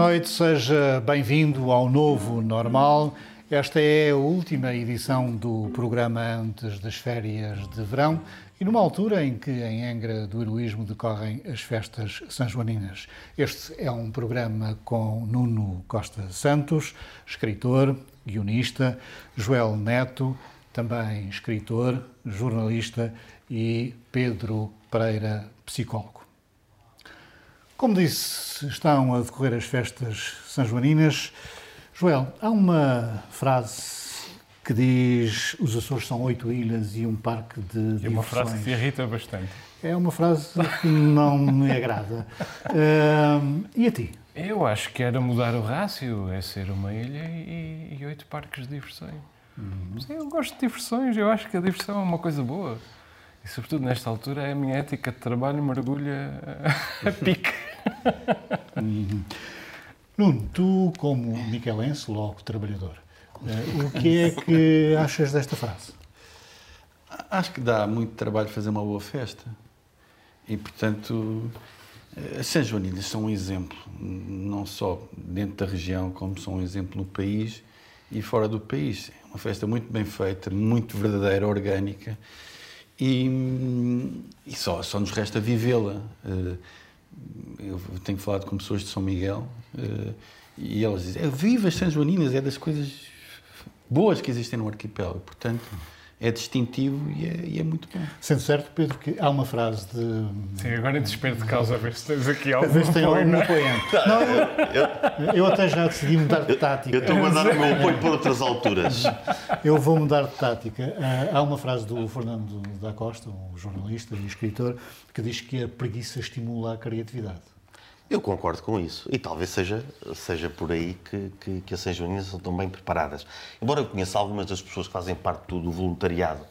Noite, seja bem-vindo ao novo normal. Esta é a última edição do programa antes das férias de verão e numa altura em que em Angra do Heroísmo decorrem as festas sanjoaninas. Este é um programa com Nuno Costa Santos, escritor, guionista, Joel Neto, também escritor, jornalista e Pedro Pereira, psicólogo. Como disse, estão a decorrer as festas sanjoaninas. Joel, há uma frase que diz os Açores são oito ilhas e um parque de É uma frase que te irrita bastante. É uma frase que não me agrada. Uh, e a ti? Eu acho que era mudar o rácio, é ser uma ilha e, e oito parques de diversões. Uhum. Eu gosto de diversões, eu acho que a diversão é uma coisa boa. E sobretudo nesta altura é a minha ética de trabalho mergulha a pique. Uhum. Nuno, tu como miquelense, logo trabalhador, eh, o que é que achas desta frase? Acho que dá muito trabalho fazer uma boa festa. E, portanto, as São Joaninas são um exemplo, não só dentro da região, como são um exemplo no país e fora do país. É uma festa muito bem feita, muito verdadeira, orgânica e, e só, só nos resta vivê-la. Eh, eu tenho falado com pessoas de São Miguel uh, e elas dizem: é, viva as São Joaninas, é das coisas boas que existem no arquipélago. Portanto, é distintivo e é, e é, muito bom. Sendo certo, Pedro, que há uma frase de. Sim, agora em desespero de causa, a ver se tens aqui algum. A ver se tem algum apoiante. Não, eu, eu, até já decidi mudar de tática. Eu estou a mandar o meu apoio para outras alturas. Eu vou mudar de tática. Ah, há uma frase do Fernando da Costa, um jornalista e escritor, que diz que a preguiça estimula a criatividade. Eu concordo com isso. E talvez seja, seja por aí que, que, que as São Joaninas são tão bem preparadas. Embora eu conheça algumas das pessoas que fazem parte do voluntariado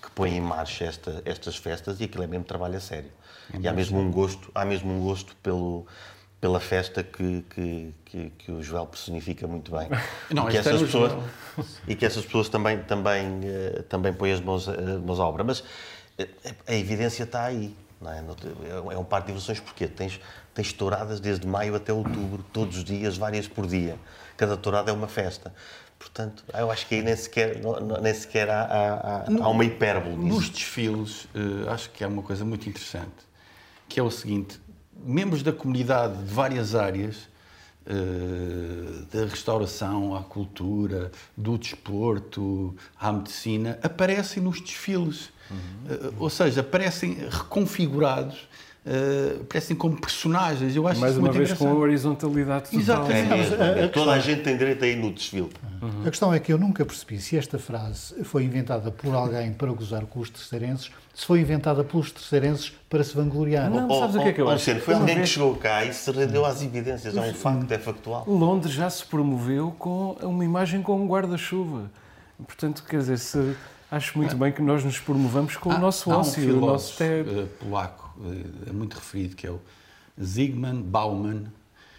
que põem em marcha esta, estas festas e aquilo é mesmo trabalho a sério. É e há mesmo um gosto, há mesmo um gosto pelo, pela festa que, que, que, que o Joel personifica muito bem. Não, e, que essas pessoas, e que essas pessoas também, também, eh, também põem as mãos, as mãos à obra. Mas eh, a evidência está aí. É? é um parque de diversões porque tens, tens touradas desde maio até outubro, todos os dias, várias por dia. Cada tourada é uma festa. Portanto, eu acho que aí nem sequer, nem sequer há, há, há uma hipérbole. Nos desfiles, uh, acho que é uma coisa muito interessante, que é o seguinte, membros da comunidade de várias áreas, uh, da restauração à cultura, do desporto à medicina, aparecem nos desfiles Uhum. ou seja, parecem reconfigurados Uh, parecem como personagens. Eu acho Mais isso uma muito vez com a horizontalidade total. Exatamente. É, é, toda a gente tem direito a ir no desfile. Uhum. A questão é que eu nunca percebi se esta frase foi inventada por alguém para gozar com os terceirenses, se foi inventada pelos terceirenses para se vangloriar. Não, oh, sabes oh, o que é que eu acho? Foi alguém que chegou cá e se rendeu às evidências, é um facto é factual. Londres já se promoveu com uma imagem com um guarda-chuva. Portanto, quer dizer, se Acho muito bem que nós nos promovamos com há, o nosso ócio, um o nosso te... Eh, polaco, é muito referido, que é o Zygmunt Bauman,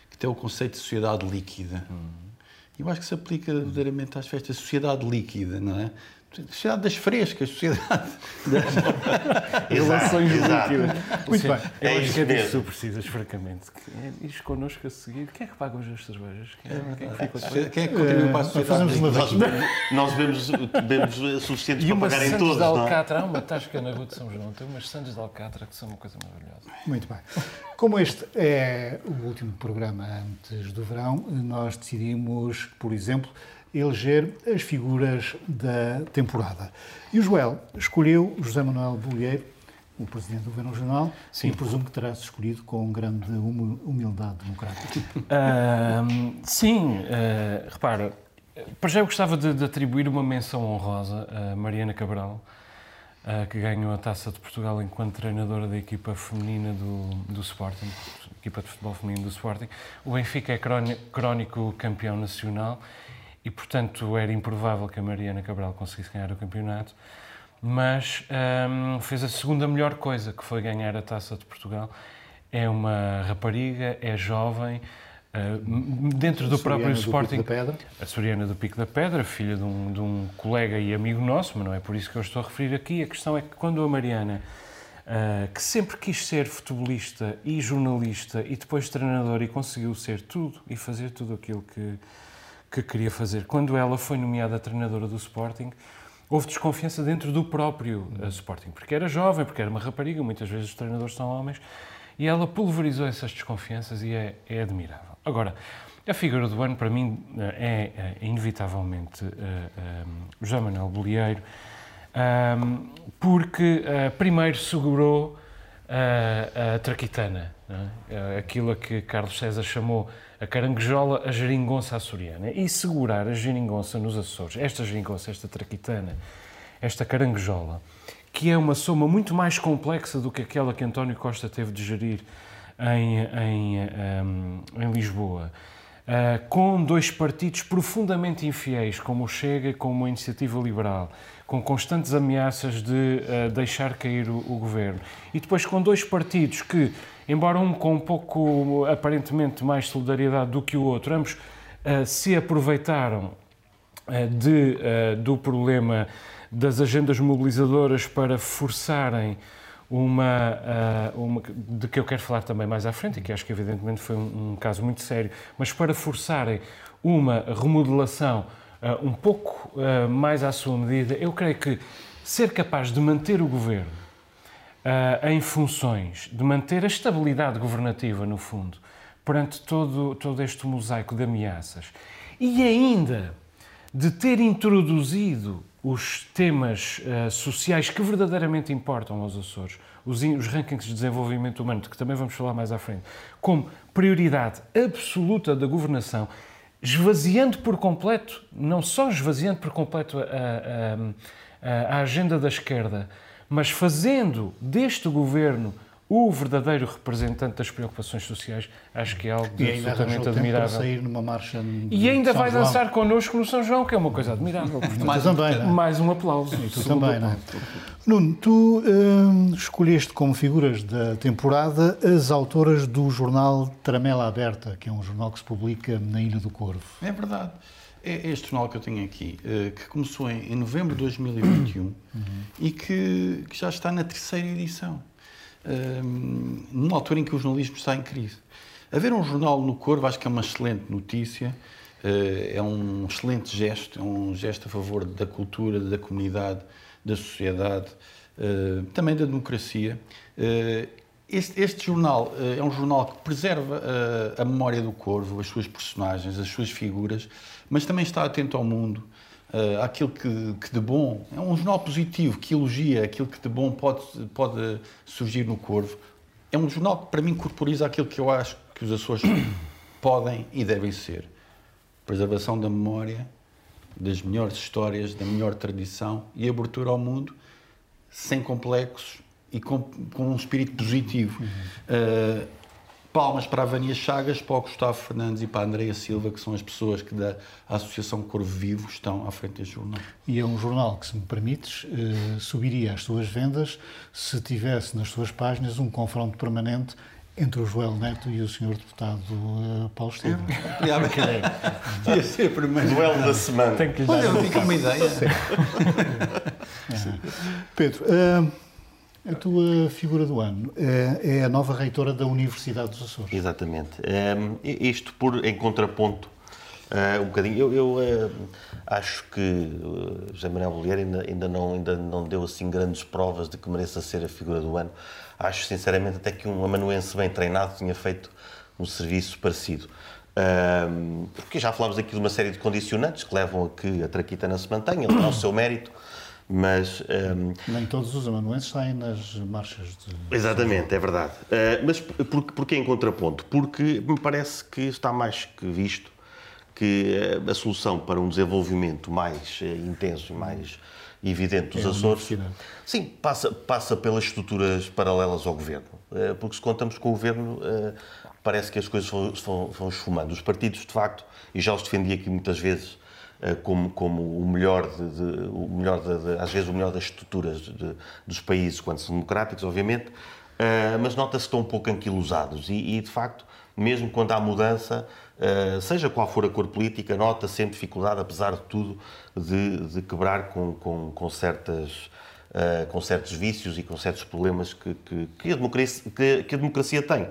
que tem o conceito de sociedade líquida. Hum. Eu acho que se aplica verdadeiramente às festas, sociedade líquida, não é? Sociedade das frescas, sociedade das relações líquidas. Muito bem. É acho que é disso precisas, francamente. É, ires connosco a seguir. Quem é que paga hoje as cervejas? Quem é, quem é que fica Quem é que continua para a sociedade? Nós, nós bebemos, bebemos suficientes para pagarem todos. de Alcatra, há uma tasca na rua de São João, tem umas Santos de Alcatra que são uma coisa maravilhosa. Muito bem. Como este é o último programa antes do verão, nós decidimos, por exemplo, eleger as figuras da temporada. E o Joel escolheu José Manuel Bolheiro, o Presidente do Governo Regional, Sim. e presumo que terá-se escolhido com grande humildade democrática. Uh, sim, uh, repara, para já eu gostava de, de, atribuir uma menção honrosa a Mariana Cabral, uh, que ganhou a Taça de Portugal enquanto treinadora da equipa feminina do, do Sporting. equipa de futebol feminino do Sporting. O Benfica é crónico campeão nacional e, portanto, era improvável que a Mariana Cabral conseguisse ganhar o campeonato, mas um, fez a segunda melhor coisa, que foi ganhar a Taça de Portugal. É uma rapariga, é jovem, uh, dentro do próprio Sporting. a Soriana do Pico da Pedra, filha de um, de um colega e amigo nosso, mas não é por isso que eu estou a referir aqui. A questão é que quando a Mariana Uh, que sempre quis ser futebolista e jornalista e depois treinador e conseguiu ser tudo e fazer tudo aquilo que, que queria fazer. Quando ela foi nomeada treinadora do Sporting, houve desconfiança dentro do próprio uh, Sporting, porque era jovem, porque era uma rapariga, muitas vezes os treinadores são homens, e ela pulverizou essas desconfianças e é, é admirável. Agora, a figura do ano, para mim, é, é inevitavelmente uh, um, José Manuel Bolieiro, um, porque uh, primeiro segurou uh, a traquitana, é? aquilo a que Carlos César chamou a caranguejola, a geringonça açoriana. E segurar a geringonça nos Açores, esta geringonça, esta traquitana, esta caranguejola, que é uma soma muito mais complexa do que aquela que António Costa teve de gerir em, em, um, em Lisboa, uh, com dois partidos profundamente infiéis, como o Chega, como a Iniciativa Liberal, com constantes ameaças de uh, deixar cair o, o governo, e depois com dois partidos que embora um com um pouco, aparentemente, mais solidariedade do que o outro, ambos uh, se aproveitaram uh, de, uh, do problema das agendas mobilizadoras para forçarem uma, uma, de que eu quero falar também mais à frente, e que acho que evidentemente foi um, um caso muito sério, mas para forçarem uma remodelação um pouco mais à sua medida, eu creio que ser capaz de manter o governo uh, em funções de manter a estabilidade governativa, no fundo, perante todo, todo este mosaico de ameaças. E ainda de ter introduzido os temas uh, sociais que verdadeiramente importam aos Açores, os, os, rankings de desenvolvimento humano, de que também vamos falar mais à frente, como prioridade absoluta da governação, esvaziando por completo, não só esvaziando por completo a, a, a, a agenda da esquerda, mas fazendo deste governo o verdadeiro representante das preocupações sociais, acho que é algo e absolutamente admirável. Sair numa marcha e ainda vai João. dançar connosco no São João, que é uma coisa admirável. Mais, também, é? mais um aplauso. E tu também, não é? Nuno, tu hum, escolheste como figuras da temporada as autoras do jornal Tramela Aberta, que é um jornal que se publica na Ilha do Corvo. É verdade. É este jornal que eu tenho aqui, eh, que começou em, novembro de 2021 uhum. e que, que, já está na terceira edição, um, numa altura em que o jornalismo está em crise. Haver um jornal no Corvo acho que é uma excelente notícia, eh, é um excelente gesto, é um gesto a favor da cultura, da comunidade, da sociedade, eh, também da democracia. Este, este, jornal é um jornal que preserva a memória do Corvo, as suas personagens, as suas figuras, mas também está atento ao mundo, uh, àquilo que, que, de bom. É um jornal positivo que elogia aquilo que de bom pode, pode surgir no Corvo. É um jornal que, para mim, corporiza aquilo que eu acho que os Açores podem e devem ser: preservação da memória, das melhores histórias, da melhor tradição e abertura ao mundo, sem complexos e com, com um espírito positivo. Uhum. Uh, Palmas para a Vânia Chagas, para o Gustavo Fernandes e para a Andreia Silva, que são as pessoas que da Associação Corvo Vivo estão à frente deste jornal. E é um jornal que, se me permites, eh, subiria as suas vendas se tivesse nas suas páginas um confronto permanente entre o Joel Neto e o senhor deputado uh, Paulo Estevam. Podia ser primeiro. Duelo da semana. Tem que lhe dar Olha, uma ideia. Pedro, uh, a tua figura do ano é, é a nova reitora da Universidade dos Açores. Exatamente. Um, isto por, em contraponto uh, um bocadinho. Eu, eu uh, acho que José Manuel Bolheiro ainda, ainda, não, ainda não deu assim grandes provas de que mereça ser a figura do ano. Acho sinceramente até que um amanuense bem treinado tinha feito um serviço parecido. Um, porque já falámos aqui de uma série de condicionantes que levam a que a Traquitana se mantenha, o seu mérito mas... Um, Nem todos os amanuenses saem nas marchas de... Exatamente, é verdade. Uh, mas por, porquê em contraponto? Porque me parece que está mais que visto que a solução para um desenvolvimento mais uh, intenso e mais evidente dos É Açores. Sim, passa, passa pelas estruturas paralelas ao governo. Eh, Porque se contamos com o governo, eh, parece que as coisas vão, vão, vão esfumando. Os partidos, de facto, e já os defendi aqui muitas vezes, eh, como, como o melhor, de, de- o melhor de- às vezes o melhor das estruturas dos países, quando são democráticos, obviamente, eh, mas nota-se que estão um pouco anquilosados e, e, de facto, mesmo quando há mudança, eh, seja qual for a cor política, nota sempre dificuldade, apesar de tudo, de, de quebrar com, com, com certas, eh, com certos vícios e com certos problemas que, que, que a, democracia, que, que a democracia tem.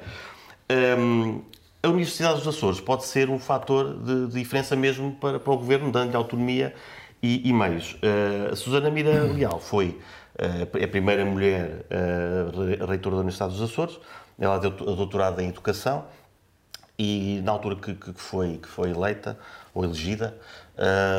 Hum, a Universidade dos Açores pode ser um fator de, de diferença mesmo para, para o governo, dando-lhe autonomia e, e meios. Uh, a Susana Mira Leal foi uh, a primeira mulher uh, re- reitora da Universidade dos Açores. Ela deu a doutorado em Educação e na altura que, que foi, que foi eleita ou elegida,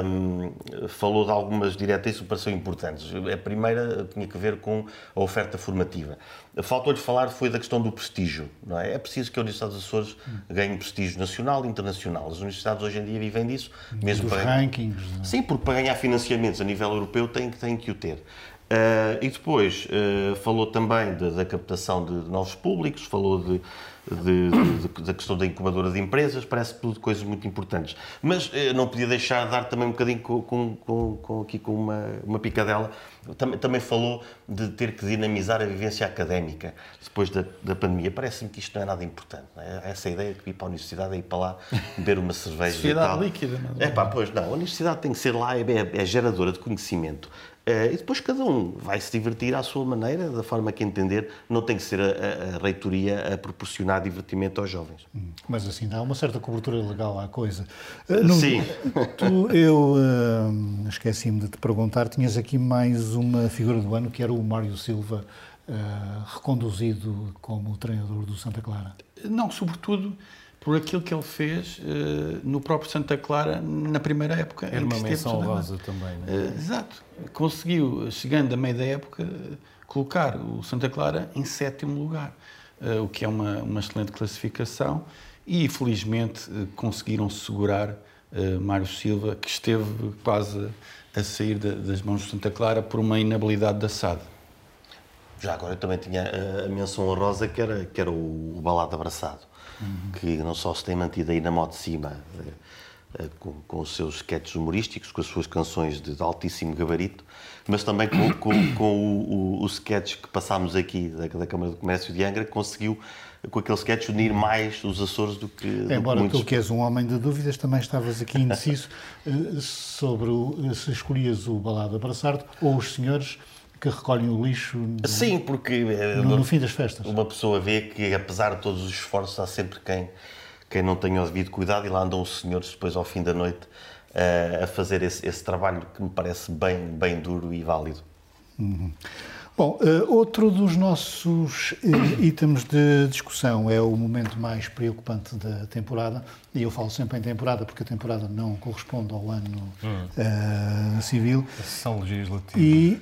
hum, falou de algumas diretrizes que pareceram importantes. A primeira tinha que ver com a oferta formativa. Faltou-lhe falar foi da questão do prestígio. Não é? é preciso que a Universidade dos Açores ganhe prestígio nacional e internacional. As universidades hoje em dia vivem disso, mesmo Dos para... rankings. não é? Sim, porque para ganhar financiamentos a nível europeu tem, que- tem que o ter. Ah, e depois ah, falou também de- da captação de novos públicos, falou de, de- de- da questão da incubadora de empresas, parece tudo coisas muito importantes. Mas eh, não podia deixar de dar também um bocadinho com, com- com- com- aqui com uma, uma picadela. Também, também falou de ter que dinamizar a vivência académica depois da, da pandemia. Parece-me que isto não é nada importante. é? Essa ideia de ir para a universidade é ir para lá beber uma cerveja e Sociedade líquida, não é? É pá, pois não, a universidade tem que ser lá, é, é geradora de conhecimento. Eh, e depois cada um vai se divertir à sua maneira, da forma que entender. Não tem que ser a, a- a reitoria a proporcionar divertimento aos jovens. Mas assim, dá uma certa cobertura legal à coisa. Uh, Nuno, Sim. Tu, eu uh, esqueci-me de te perguntar, tinhas aqui mais uma figura do ano que era o Mário Silva, uh, reconduzido como treinador do Santa Clara. Não, sobretudo por aquilo que ele fez eh, no próprio Santa Clara na primeira época. Era uma menção Santa honrosa também, não é? Eh, exato. Conseguiu, chegando a meio da época, colocar o Santa Clara em sétimo lugar, eh, o que é uma, uma excelente classificação e, felizmente, conseguiram segurar Mário Silva, que esteve quase a sair da- das mãos do Santa Clara por uma inabilidade da SAD. Já agora eu também tinha a, a menção honrosa que era, que era o, o Balado Abraçado, que não só se tem mantido aí na moto de cima eh, eh, com, com os seus sketches humorísticos, com as suas canções de, de altíssimo gabarito, mas também com, com, com o, o, o sketch que passámos aqui da, da Câmara de Comércio de Angra, que conseguiu, com aquele sketch, unir mais os Açores do que, do que Embora muitos... tu, que és um homem de dúvidas, também estavas aqui indeciso uh, sobre o- se escolhias o Balado Abraçar-te ou os senhores que recolhem o lixo no, Sim, porque eh, no- no fim das festas. uma pessoa vê que, apesar de todos os esforços, há sempre quem, quem não tenha o devido cuidado e lá andam os senhores depois ao fim da noite eh, a fazer esse, esse trabalho que me parece bem, bem duro e válido. Bom, eh, outro dos nossos eh, itens de discussão é o momento mais preocupante da temporada, e eu falo sempre em temporada porque a temporada não corresponde ao ano eh, civil. A sessão legislativa. E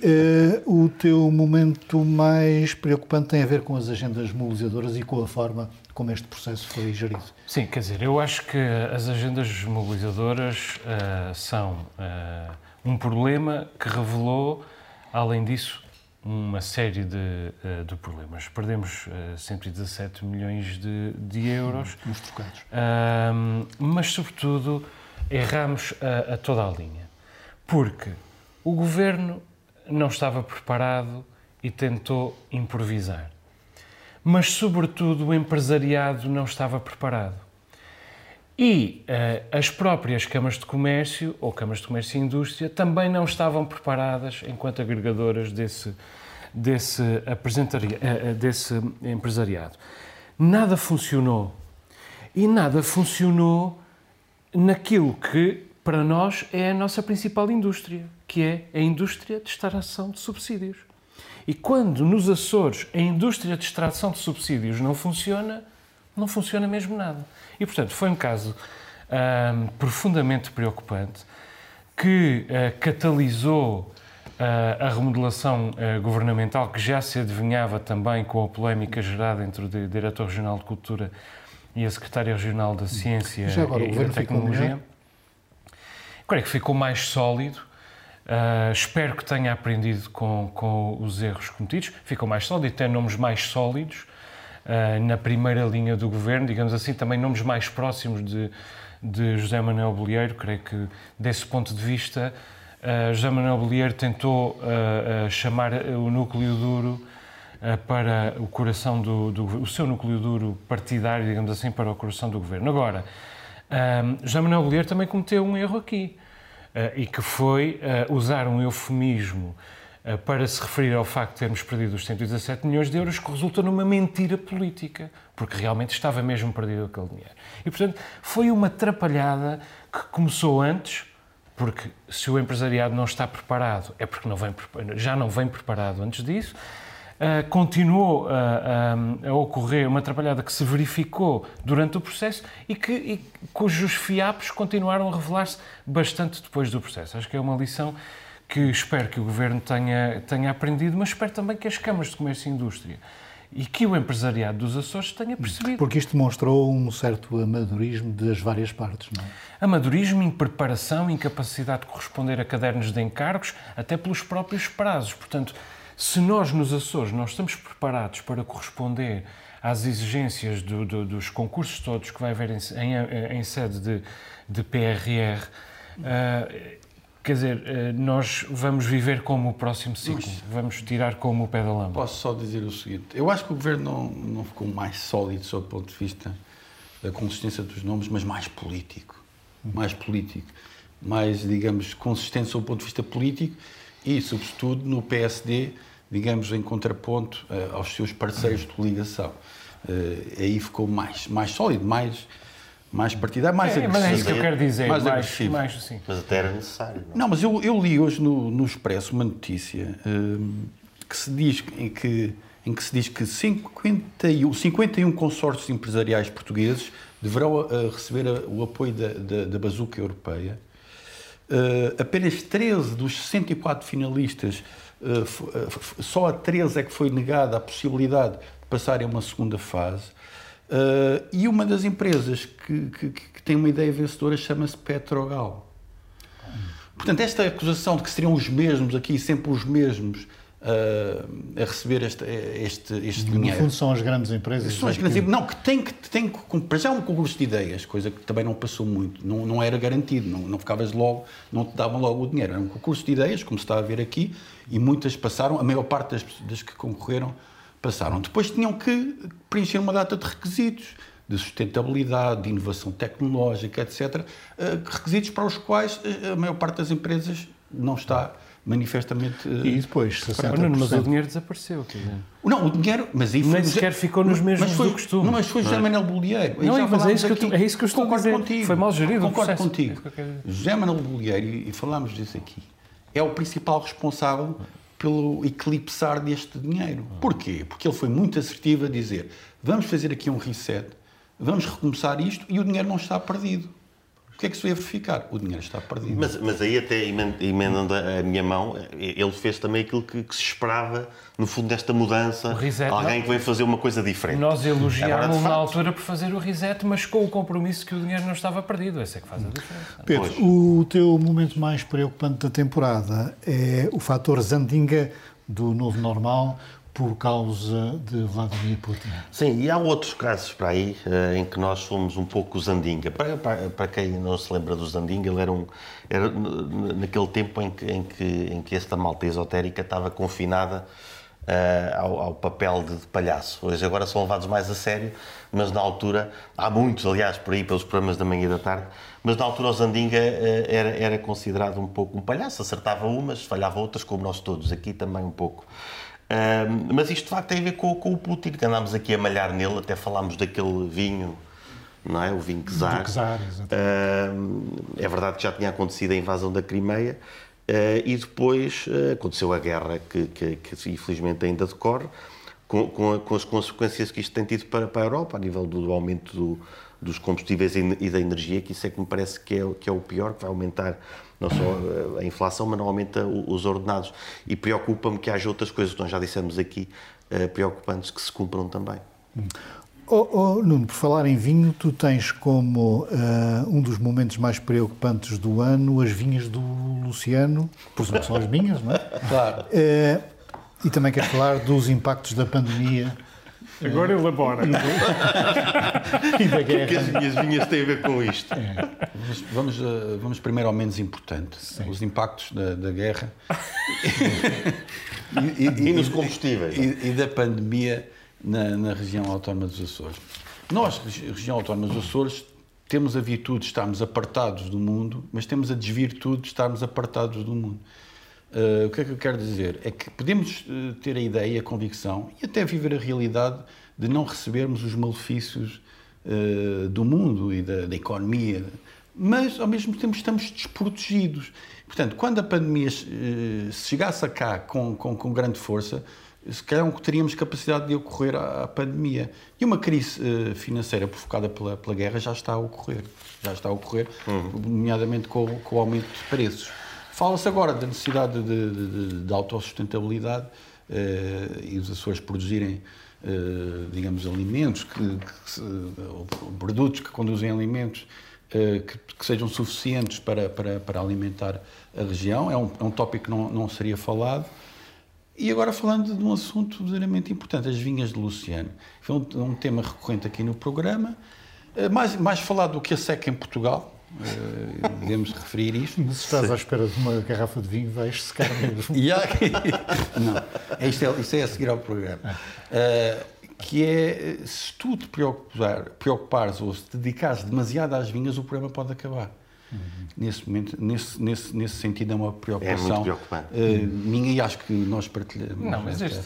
o teu momento mais preocupante tem a ver com as agendas mobilizadoras e com a forma como este processo foi gerido. Sim, quer dizer, eu acho que as agendas mobilizadoras são um problema que revelou, além disso, uma série de, ah, de problemas. Perdemos ah, 117 milhões de, de euros, Nos trocados. Ahm, mas, sobretudo, erramos a, a toda a linha. Porque o governo não estava preparado e tentou improvisar. Mas, sobretudo, o empresariado não estava preparado. E eh, as próprias câmaras de comércio, ou câmaras de comércio e indústria, também não estavam preparadas enquanto agregadoras desse, desse, eh, eh, desse empresariado. Nada funcionou. E nada funcionou naquilo que, para nós, é a nossa principal indústria, que é a indústria de extração de subsídios. E quando nos Açores a indústria de extração de subsídios não funciona, não funciona mesmo nada. E, portanto, foi um caso ahm, profundamente preocupante que ah, catalisou a remodelação ah, governamental, que já se adivinhava também com a polémica gerada entre o di- Diretor Regional de Cultura e a Secretária Regional da Ciência agora, e, da Tecnologia. Creio que ficou mais sólido, Uh, espero que tenha aprendido com, com os erros cometidos. Ficou mais sólido, tem nomes mais sólidos uh, na primeira linha do governo, digamos assim, também nomes mais próximos de, de José Manuel Bolieiro. Creio que, desse ponto de vista, uh, José Manuel Bolieiro tentou chamar o núcleo duro para o coração do, do, o seu núcleo duro partidário, digamos assim, para o coração do governo. Agora, José Manuel Bolieiro também cometeu um erro aqui eh, e que foi eh, usar um eufemismo eh, para se referir ao facto de termos perdido os 117 milhões de euros, que resulta numa mentira política, porque realmente estava mesmo perdido aquele dinheiro. E, portanto, foi uma atrapalhada que começou antes, porque se o empresariado não está preparado, é porque não vem, já não vem preparado antes disso, Uh, continuou um, a ocorrer uma trabalhada que se verificou durante o processo e, que, e cujos fiapos continuaram a revelar-se bastante depois do processo. Acho que é uma lição que espero que o Governo tenha, tenha aprendido, mas espero também que as câmaras de comércio e indústria e que o empresariado dos Açores tenha percebido. Porque isto demonstrou um certo amadorismo das várias partes, não é? Amadorismo, impreparação, incapacidade de corresponder a cadernos de encargos, até pelos próprios prazos. Portanto, se nós nos Açores não estamos preparados para corresponder às exigências do, do, dos concursos todos que vai haver em, em, em sede de, de PRR, uh, quer dizer, uh, nós vamos viver como o próximo ciclo, Mas, vamos tirar como o pé da lama. Posso só dizer o seguinte: eu acho que o governo não, não ficou mais sólido sob o ponto de vista da consistência dos nomes, mas mais político. Mais político. Mais, digamos, consistente sob o ponto de vista político e, sobretudo, no PSD digamos, em contraponto uh, aos seus parceiros de coligação. Uh, aí ficou mais, mais sólido, mais, mais partidário, mais é, agressivo. Mas é isso que eu quero dizer, mais, mais agressivo. Mais, assim. Mas até era necessário. Não, não mas eu, eu, li hoje no, no Expresso uma notícia uh, que se diz em que em que se diz que 51, 51 consórcios empresariais portugueses deverão uh, receber o apoio da, da, da bazuca europeia. Uh, apenas 13 dos 64 finalistas eh, eh, só a 13 é que foi negada a possibilidade de passarem a uma segunda fase. Uh, e uma das empresas que, que, que tem uma ideia vencedora chama-se Petrogal. Portanto, esta acusação de que seriam os mesmos aqui, sempre os mesmos, uh, a receber este, este, este no dinheiro. No fundo, são as grandes empresas. São as grandes que... Não, que tem que. Tem que para já um concurso de ideias, coisa que também não passou muito, não, não era garantido, não, não ficavas logo, não te davam logo o dinheiro. Era um concurso de ideias, como se está a ver aqui, e muitas passaram, a maior parte das, das que concorreram passaram. Depois tinham que preencher uma data de requisitos de sustentabilidade, de inovação tecnológica, etc. Eh, requisitos para os quais eh, a maior parte das empresas não está manifestamente. E depois, 60%. Mas o dinheiro desapareceu. Quer dizer. Não, o dinheiro. Mas aí Nem sequer ficou nos mesmos mas foi, do costume. Não, mas foi José Manuel Bolieiro. Não, mas é isso, que eu, é isso que eu estou Concordo a dizer. Contigo. Foi mal gerido Concordo o contigo. É José Manuel Bolieiro, e falámos disso aqui, é o principal responsável pelo eclipsar deste dinheiro. Porquê? Porque ele foi muito assertivo a dizer vamos fazer aqui um reset, vamos recomeçar isto e o dinheiro não está perdido. O que é que se veio verificar? O dinheiro está perdido. Mas, mas aí, até emendando a minha mão, ele fez também aquilo que, que se esperava, no fundo, desta mudança. Reset, alguém não? que veio fazer uma coisa diferente. Nós elogiámos na altura por fazer o reset, mas com o compromisso que o dinheiro não estava perdido. Esse é que faz a diferença. Pedro, pois. o teu momento mais preocupante da temporada é o fator Zandinga do novo normal, por causa de Vladimir Putin. Sim, e há outros casos para aí uh, em que nós fomos um pouco Zandinga. Para, para, para, quem não se lembra do Zandinga, ele era, um, era naquele tempo em que, em que, em que esta malta esotérica estava confinada uh, ao, ao, papel de, de, palhaço. Hoje agora são levados mais a sério, mas na altura, há muitos, aliás, por aí, pelos programas da manhã e da tarde, mas na altura o Zandinga uh, era, era considerado um pouco um palhaço, acertava umas, falhava outras, como nós todos aqui também um pouco mas isto de facto tem a ver com, com, o Putin, que andámos aqui a malhar nele, até falámos daquele vinho, não é? O vinho Czar. Czar é verdade que já tinha acontecido a invasão da Crimeia uh, e depois uh, aconteceu a guerra, que, que, que, infelizmente ainda decorre, com, com, a, com, as consequências que isto tem tido para, para a Europa, a nível do, do aumento do, dos combustíveis e da energia, que isso é que me parece que é, que é o pior, que vai aumentar não só a inflação, mas não aumenta os ordenados. E preocupa-me que haja outras coisas que nós já dissemos aqui, uh, preocupantes, que se cumpram também. Oh, oh, Nuno, por falar em vinho, tu tens como uh, um dos momentos mais preocupantes do ano as vinhas do Luciano, por exemplo, são as minhas, não é? Claro. Uh, e também queres falar dos impactos da pandemia. Agora elabora. e da guerra. O que as minhas vinhas têm a ver com isto? É. Vamos, vamos, uh, vamos, primeiro ao menos importante: Sim. os impactos da, da guerra e, e, e, nos combustíveis. E, da pandemia na, na região autónoma dos Açores. Nós, região autónoma dos Açores, temos a virtude de estarmos apartados do mundo, mas temos a desvirtude de estarmos apartados do mundo. Uh, o que é que eu quero dizer? É que podemos uh, ter a ideia, a convicção e até viver a realidade de não recebermos os malefícios uh, do mundo e da, da, economia, mas ao mesmo tempo estamos desprotegidos. Portanto, quando a pandemia se chegasse a cá com, com, com grande força, se calhar teríamos capacidade de ocorrer à, pandemia. E uma crise financeira provocada pela, pela guerra já está a ocorrer. Já está a ocorrer, uhum. nomeadamente com, com, o aumento de preços. Fala-se agora da necessidade de, de, de autossustentabilidade uh, e os Açores produzirem, uh, digamos, alimentos, que, que, produtos que conduzem alimentos que, que, sejam suficientes para, para, para alimentar a região. É um, é um tópico que não, não seria falado. E agora falando de um assunto verdadeiramente importante, as vinhas de Luciano. Foi um, um tema recorrente aqui no programa, eh, mais, mais falado do que a seca em Portugal, uh, podemos referir isto. Mas se estás Sim. à espera de uma garrafa de vinho, vais secar mesmo. não, é isto, é, isto é a seguir ao programa. Uh, que é, se tu te preocupar, preocupares ou se te dedicares demasiado às vinhas, o programa pode acabar. Uhum. Nesse momento, nesse, nesse, nesse sentido, é uma preocupação. É muito preocupante. Uh, minha e acho que nós partilhamos. Não, mas este,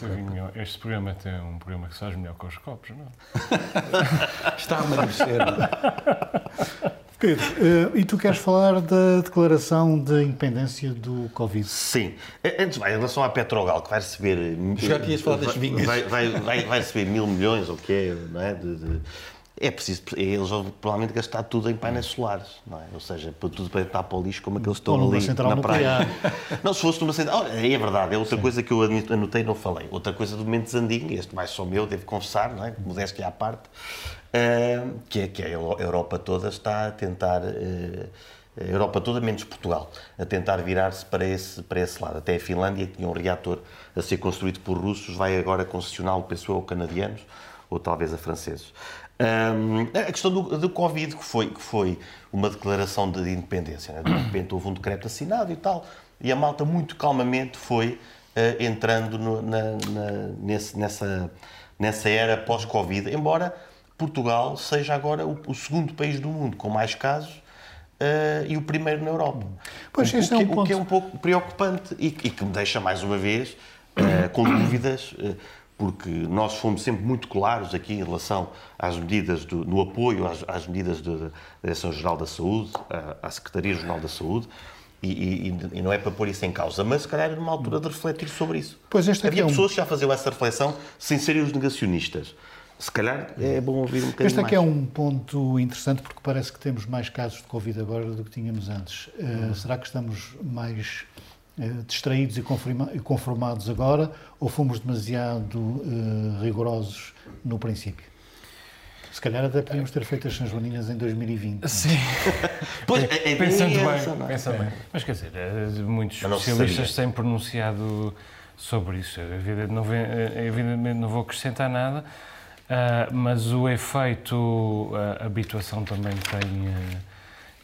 este programa tem um programa que faz melhor com os copos, não? Está a amadurecer. Pedro, uh, e tu queres falar da declaração de independência do Covid? Sim. Antes, vai, em relação à Petrogal, que vai receber. Já querias falar das vinhas. Vai, vai, vai, vai, receber mil milhões, ou o que é, não é? De, de é preciso, eles vão provavelmente gastar tudo em painéis solares, não é? Ou seja, tudo para estar para o lixo como aqueles estão ali na praia. Não, se fosse numa central... Oh, é verdade, é outra Sim. coisa que eu anotei e não falei. Outra coisa do momento Zandinho, este mais só meu, devo confessar, não é? Modéstia à parte, uh, que, é, que a Europa toda está a tentar... Uh, a Europa toda, menos Portugal, a tentar virar-se para esse, para esse lado. Até a Finlândia, que tinha um reator a ser construído por russos, vai agora concessioná-lo, penso eu, a canadianos ou talvez a franceses. Um, a questão do, do Covid, que foi, que foi uma declaração de independência. Né? De repente houve um decreto assinado e tal, e a malta muito calmamente foi uh, entrando no, na, na, nesse, nessa, nessa era pós-Covid, embora Portugal seja agora o, o, segundo país do mundo com mais casos uh, e o primeiro na Europa. Pois, o, o, que, é um o que é um pouco preocupante e, e, que me deixa mais uma vez uh, com dúvidas porque nós fomos sempre muito claros aqui em relação às medidas, do, no apoio às, às medidas da Direção-Geral da Saúde, à, à Secretaria-Geral da Saúde, e, e, e, não é para pôr isso em causa, mas se calhar é numa altura de refletir sobre isso. Pois esta Havia é pessoas que já faziam essa reflexão sem serem os negacionistas. Se calhar é bom ouvir um bocadinho Este aqui é mais. é um ponto interessante porque parece que temos mais casos de Covid agora do que tínhamos antes. Uh, será que estamos mais distraídos e conformados agora ou fomos demasiado uh, rigorosos no princípio? Se calhar até podíamos ter feito as São em 2020. Sim. pois, é, é pensando bem, pensa bem. Mas quer dizer, eh, muitos especialistas têm pronunciado sobre isso. Evidentemente não vou acrescentar nada, mas o efeito a habituação também tem,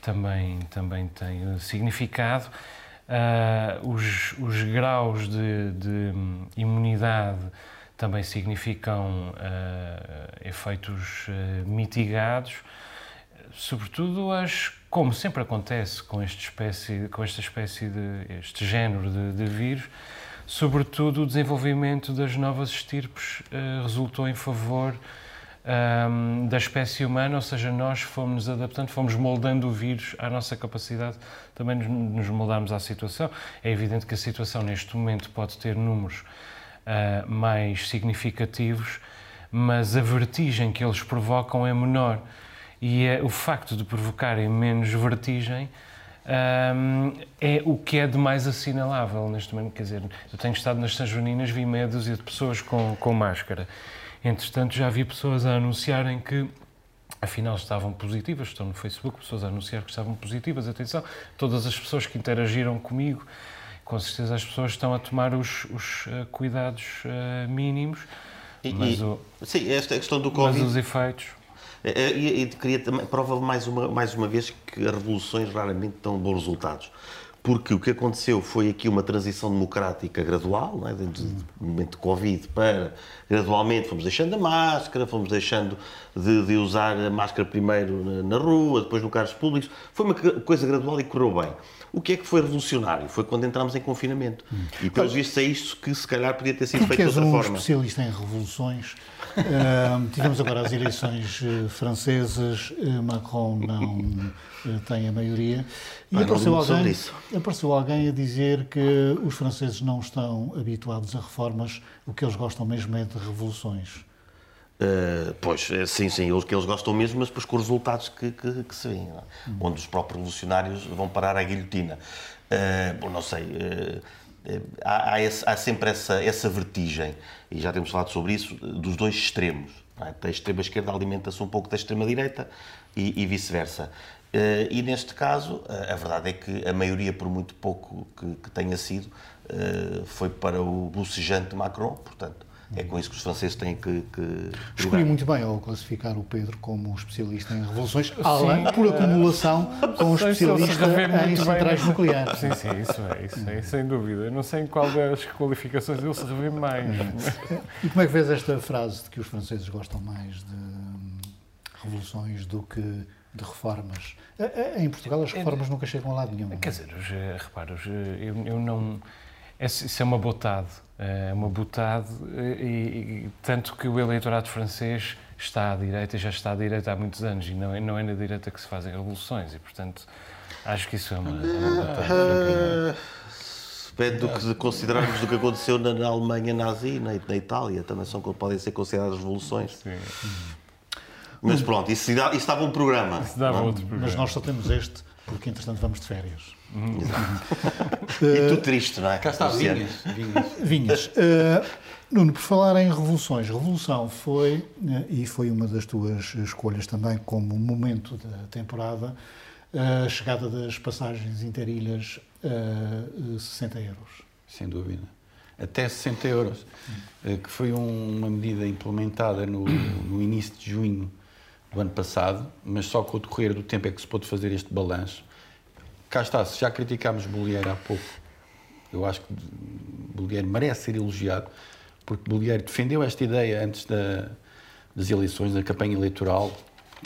também, também tem significado. Uh, os, os, graus de, de, imunidade também significam uh, efeitos uh, mitigados, sobretudo as, como sempre acontece com, este espécie, com esta espécie de este género de, de vírus, sobretudo o desenvolvimento das novas estirpes resultou em favor um, da espécie humana, ou seja, nós fomos adaptando, fomos moldando o vírus à nossa capacidade, também nos, nos moldámos à situação. É evidente que a situação neste momento pode ter números uh, mais significativos, mas a vertigem que eles provocam é menor. E é, o facto de provocarem menos vertigem um, é o que é de mais assinalável neste momento. Quer dizer, eu tenho estado nas São Joaninas, vi meia dúzia de pessoas com, com máscara Entretanto, já vi pessoas a anunciarem que afinal estavam positivas, estão no Facebook, pessoas a anunciar que estavam positivas. Atenção, todas as pessoas que interagiram comigo, com certeza as pessoas estão a tomar os, os uh, cuidados uh, mínimos. E, mas, e, o, sim, esta questão do mas Covid. os efeitos. É, E, e queria também, prova mais uma, mais uma vez que as revoluções raramente dão bons resultados. Porque o que aconteceu foi aqui uma transição democrática gradual, é? do momento de Covid para gradualmente fomos deixando a máscara, fomos deixando de, de usar a máscara primeiro na, na rua, depois no carros públicos. Foi uma coisa gradual e correu bem. O que é que foi revolucionário? Foi quando entramos em confinamento. E pelos vistos é isto que se calhar podia ter sido feito de outra um forma. especialista em revoluções. Uh, tivemos agora as eleições uh, francesas, uh, Macron não uh, tem a maioria. E Ah, apareceu, alguém, apareceu alguém a dizer que os franceses não estão habituados a reformas, o que eles gostam mesmo é de revoluções. Uh, pois, eh, sim, sim, eles, que eles gostam mesmo, mas depois com os resultados que, que, que se vêem, é? onde os próprios revolucionários vão parar à guilhotina. Uh, bom, não sei, uh, há, há, esse- há sempre essa, essa vertigem, e já temos falado sobre isso, dos dois extremos. é? A extrema-esquerda alimenta-se um pouco da extrema-direita e, e vice-versa. Uh, e neste caso, a verdade é que a maioria, por muito pouco que, que tenha sido, uh, foi para o bocejante Macron, portanto, é com isso que os franceses têm que, que Escolhi muito bem ao classificar o Pedro como especialista em revoluções, além, por acumulação, com se especialista em bem centrais nucleares. Sim, sim, isso é, isso é, sem dúvida. Eu não sei em qual das qualificações ele se revê mais. E como é que vês esta frase de que os franceses gostam mais de hum, revoluções do que de reformas? Em Portugal as reformas nunca chegam a lado nenhum. Quer dizer, os, eh, repara, eh, eu, eu não. esse- Isso é uma botade. É uma botade, eh, e, e tanto que o eleitorado francês está à direita, já está à direita há muitos anos, e não é, não é na direita que se fazem revoluções, e portanto acho que isso é uma, é uma botade. Ah, Depende do que considerarmos do que aconteceu na, na Alemanha nazi, na, na Itália, também são, podem ser consideradas revoluções. Sim, Mas pronto, isso, isso dava um programa. isso dava não? outro programa. Mas nós só temos este, porque entretanto vamos de férias. E tu triste, não é? Cá está, vinhas. vinhas. Vinhas. eh, Nuno, por falar em revoluções, revolução foi, eh, e foi uma das tuas escolhas também como momento da temporada, a chegada das passagens interilhas a 60 euros. Sem dúvida. Até 60 euros, eh, que foi um- uma medida implementada no, no início de junho do ano passado, mas só com o decorrer do tempo é que se pôde fazer este balanço. Cá está, se já criticámos Bolieiro há pouco, eu acho que Bolieiro merece ser elogiado, porque Bolieiro defendeu esta ideia antes da- das eleições, da campanha eleitoral,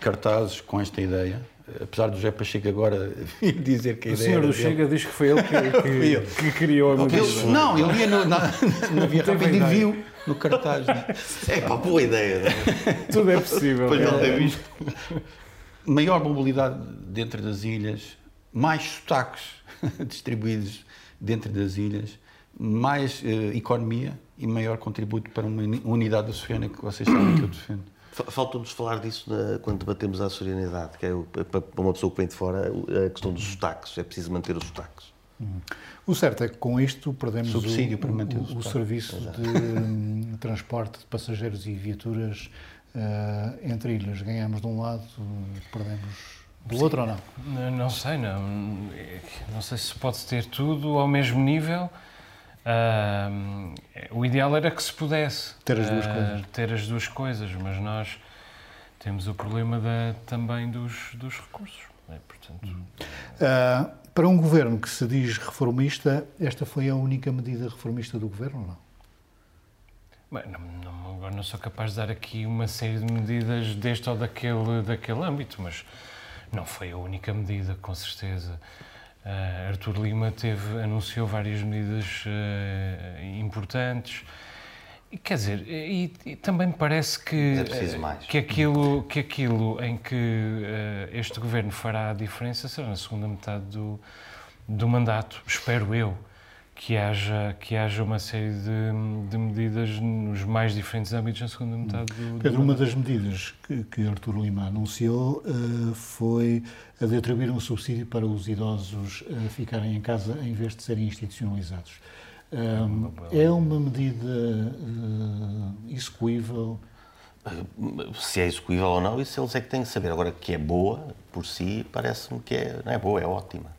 cartazes com esta ideia, apesar do José Pacheco agora dizer que a O ideia senhor era do dele. Chega diz que foi ele que, que, que criou a medida. Ele- não, ele ia no, na, na Via Rápida e viu no cartaz. né? É pá, boa ideia. não é? Tudo é possível. De ele ter visto. Maior mobilidade dentro das ilhas, mais sotaques distribuídos dentro das ilhas, mais eh, economia e maior contributo para uma uni- unidade açoriana que vocês sabem que eu defendo. Fa- Falta-nos falar disso na- quando debatemos a açorianidade, que é o- para uma pessoa que vem de fora, a questão dos sotaques. É preciso manter os sotaques. O certo é que com isto perdemos Subsídio o, para manter o o, o serviço de hum, transporte de passageiros e viaturas eh, entre ilhas. Ganhamos de um lado, perdemos do outro ou não? Não, não sei, não. Não sei se pode ter tudo ao mesmo nível. Ahm, o ideal era que se pudesse Ter as duas ah, coisas. ter as duas coisas, mas nós temos o problema da- também dos, dos recursos. né? Portanto, Ah, para um governo que se diz reformista, esta foi a única medida reformista do governo ou não? bem, não, não- agora não sou capaz de dar aqui uma série de medidas deste ou daquele, daquele âmbito, mas não foi a única medida, com certeza. Ah, Artur Lima teve, anunciou várias medidas ah, importantes. E, quer dizer, e, e também me parece que, é que, aquilo, que aquilo em que eh, este governo fará a diferença será na segunda metade do, do mandato, espero eu, que haja, que haja uma série de, de medidas nos mais diferentes âmbitos na segunda metade do, do Pedro, uma das medidas que, que Artur Lima anunciou eh, foi a de atribuir um subsídio para os idosos eh, ficarem em casa em vez de serem institucionalizados. Um, é uma medida eh, execuível, se é execuível ou não, isso eles é que têm que saber. Agora, que é boa, por si, parece-me que é, não é boa, é ótima.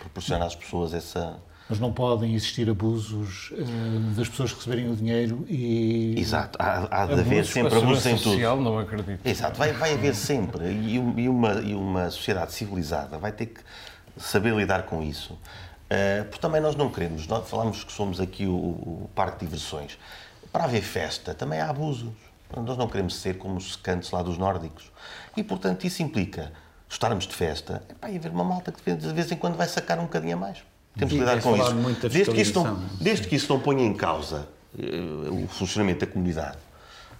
Proporciona às pessoas essa... Mas não podem existir abusos uh, das pessoas receberem o dinheiro e... Exato, há, há de haver sempre abusos em tudo. não acredito. Exato, vai, vai haver sempre. E, e, uma, e uma sociedade civilizada vai ter que saber lidar com isso. Uh, porque também nós não queremos, nós falamos que somos aqui o, o parque de diversões. Para haver festa também há abusos. Nós não queremos ser como os secantes lá dos nórdicos. E, portanto, isso implica estarmos de festa epá, e haver uma malta que de vez em quando vai sacar um bocadinho a mais. Temos que lidar com isso. Desde que isso, não, desde que isso não ponha em causa uh, o funcionamento da comunidade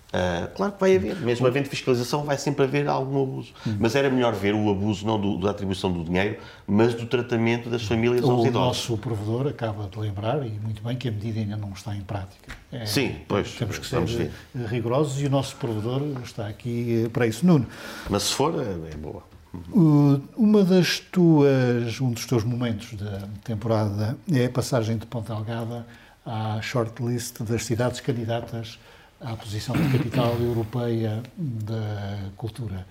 Uh, claro que vai haver, mesmo havendo fiscalização, vai sempre haver algum abuso. Hum. Mas era melhor ver o abuso não do, da atribuição do dinheiro, mas do tratamento das famílias o aos idosos. O nosso provedor acaba de lembrar, e muito bem, que a medida ainda não está em prática. É, Sim, pois. Temos que ser ver. rigorosos e o nosso provedor está aqui eh, para isso. Nuno. Mas se for, é, é Uma das tuas, um dos teus momentos da temporada é a passagem de Ponta Delgada à shortlist das cidades candidatas à posição de capital europeia da cultura.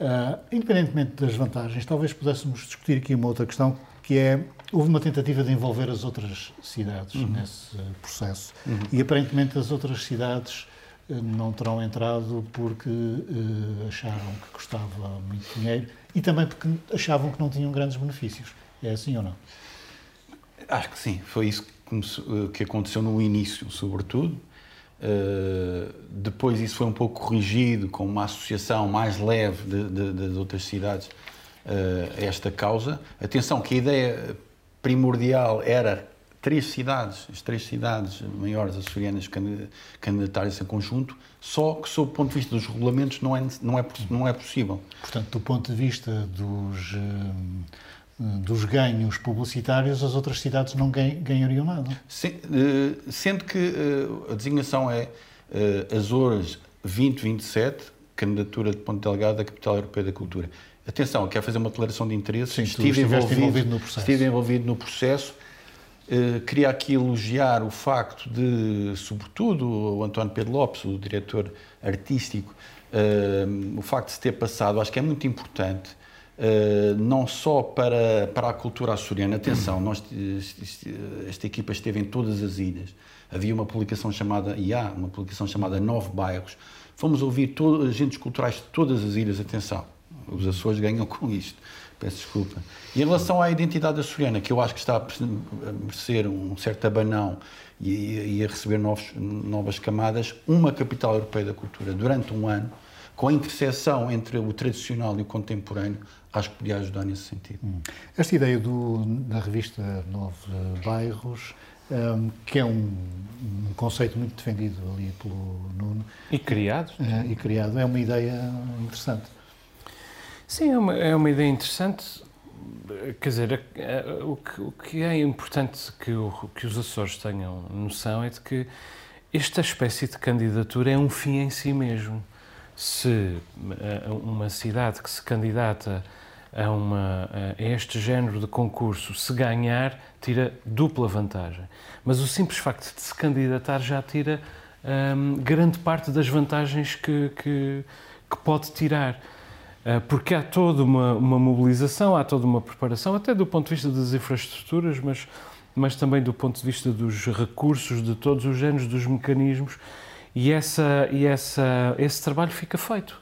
Uh, independentemente das vantagens, talvez pudéssemos discutir aqui uma outra questão, que é, houve uma tentativa de envolver as outras cidades uhum. nesse processo. Uhum. E aparentemente as outras cidades não terão entrado porque uh, acharam que custava muito dinheiro e também porque achavam que não tinham grandes benefícios. É assim ou não? Acho que sim. Foi isso que aconteceu no início, sobretudo. Uh, depois isso foi um pouco corrigido com uma associação mais leve de, de, das outras cidades uh, a esta causa. Atenção que a ideia primordial era três cidades, as três cidades maiores açorianas candidatarem-se em conjunto, só que sob o ponto de vista dos regulamentos não é, não é, não é possível. Portanto, do ponto de vista dos... Uh dos ganhos publicitários, as outras cidades não ganhariam nada. Eh, sendo que eh, a designação é eh, Azores 2027, candidatura de Ponte Delgado à Capital Europeia da Cultura. Atenção, quero fazer uma declaração de interesse. Sim, estive envolvido, envolvido, no processo. Estive envolvido no processo. Queria aqui elogiar o facto de, sobretudo, o António Pedro Lopes, o diretor artístico, o facto de se ter passado, acho que é muito importante Uh, não só para, para a cultura açoriana. Atenção, nós, esta equipa esteve em todas as ilhas. Havia uma publicação chamada, e há uma publicação chamada Nove Bairros. Fomos ouvir agentes culturais de todas as ilhas. Atenção, os Açores ganham com isto. Peço desculpa. E em relação à identidade açoriana, que eu acho que está a merecer um certo abanão e, e a receber novos, novas camadas, uma capital europeia da cultura durante um ano com a interseção entre o tradicional e o contemporâneo, acho que podia ajudar nesse sentido. Hum. Esta ideia do, da revista Nove Bairros, um, que é um, um, conceito muito defendido ali pelo Nuno. E criado. Uh, e criado, é uma ideia interessante. Sim, é uma, é uma ideia interessante. Quer dizer, o que, o que é importante que, o, que os Açores tenham noção é de que esta espécie de candidatura é um fim em si mesmo se eh, uma cidade que se candidata a, uma, a este género de concurso, se ganhar, tira dupla vantagem. Mas o simples facto de se candidatar já tira hum, grande parte das vantagens que, que, que pode tirar. Uh, porque há toda uma, uma, mobilização, há toda uma preparação, até do ponto de vista das infraestruturas, mas, mas também do ponto de vista dos recursos, de todos os géneros, dos mecanismos e, essa, e essa, esse trabalho fica feito.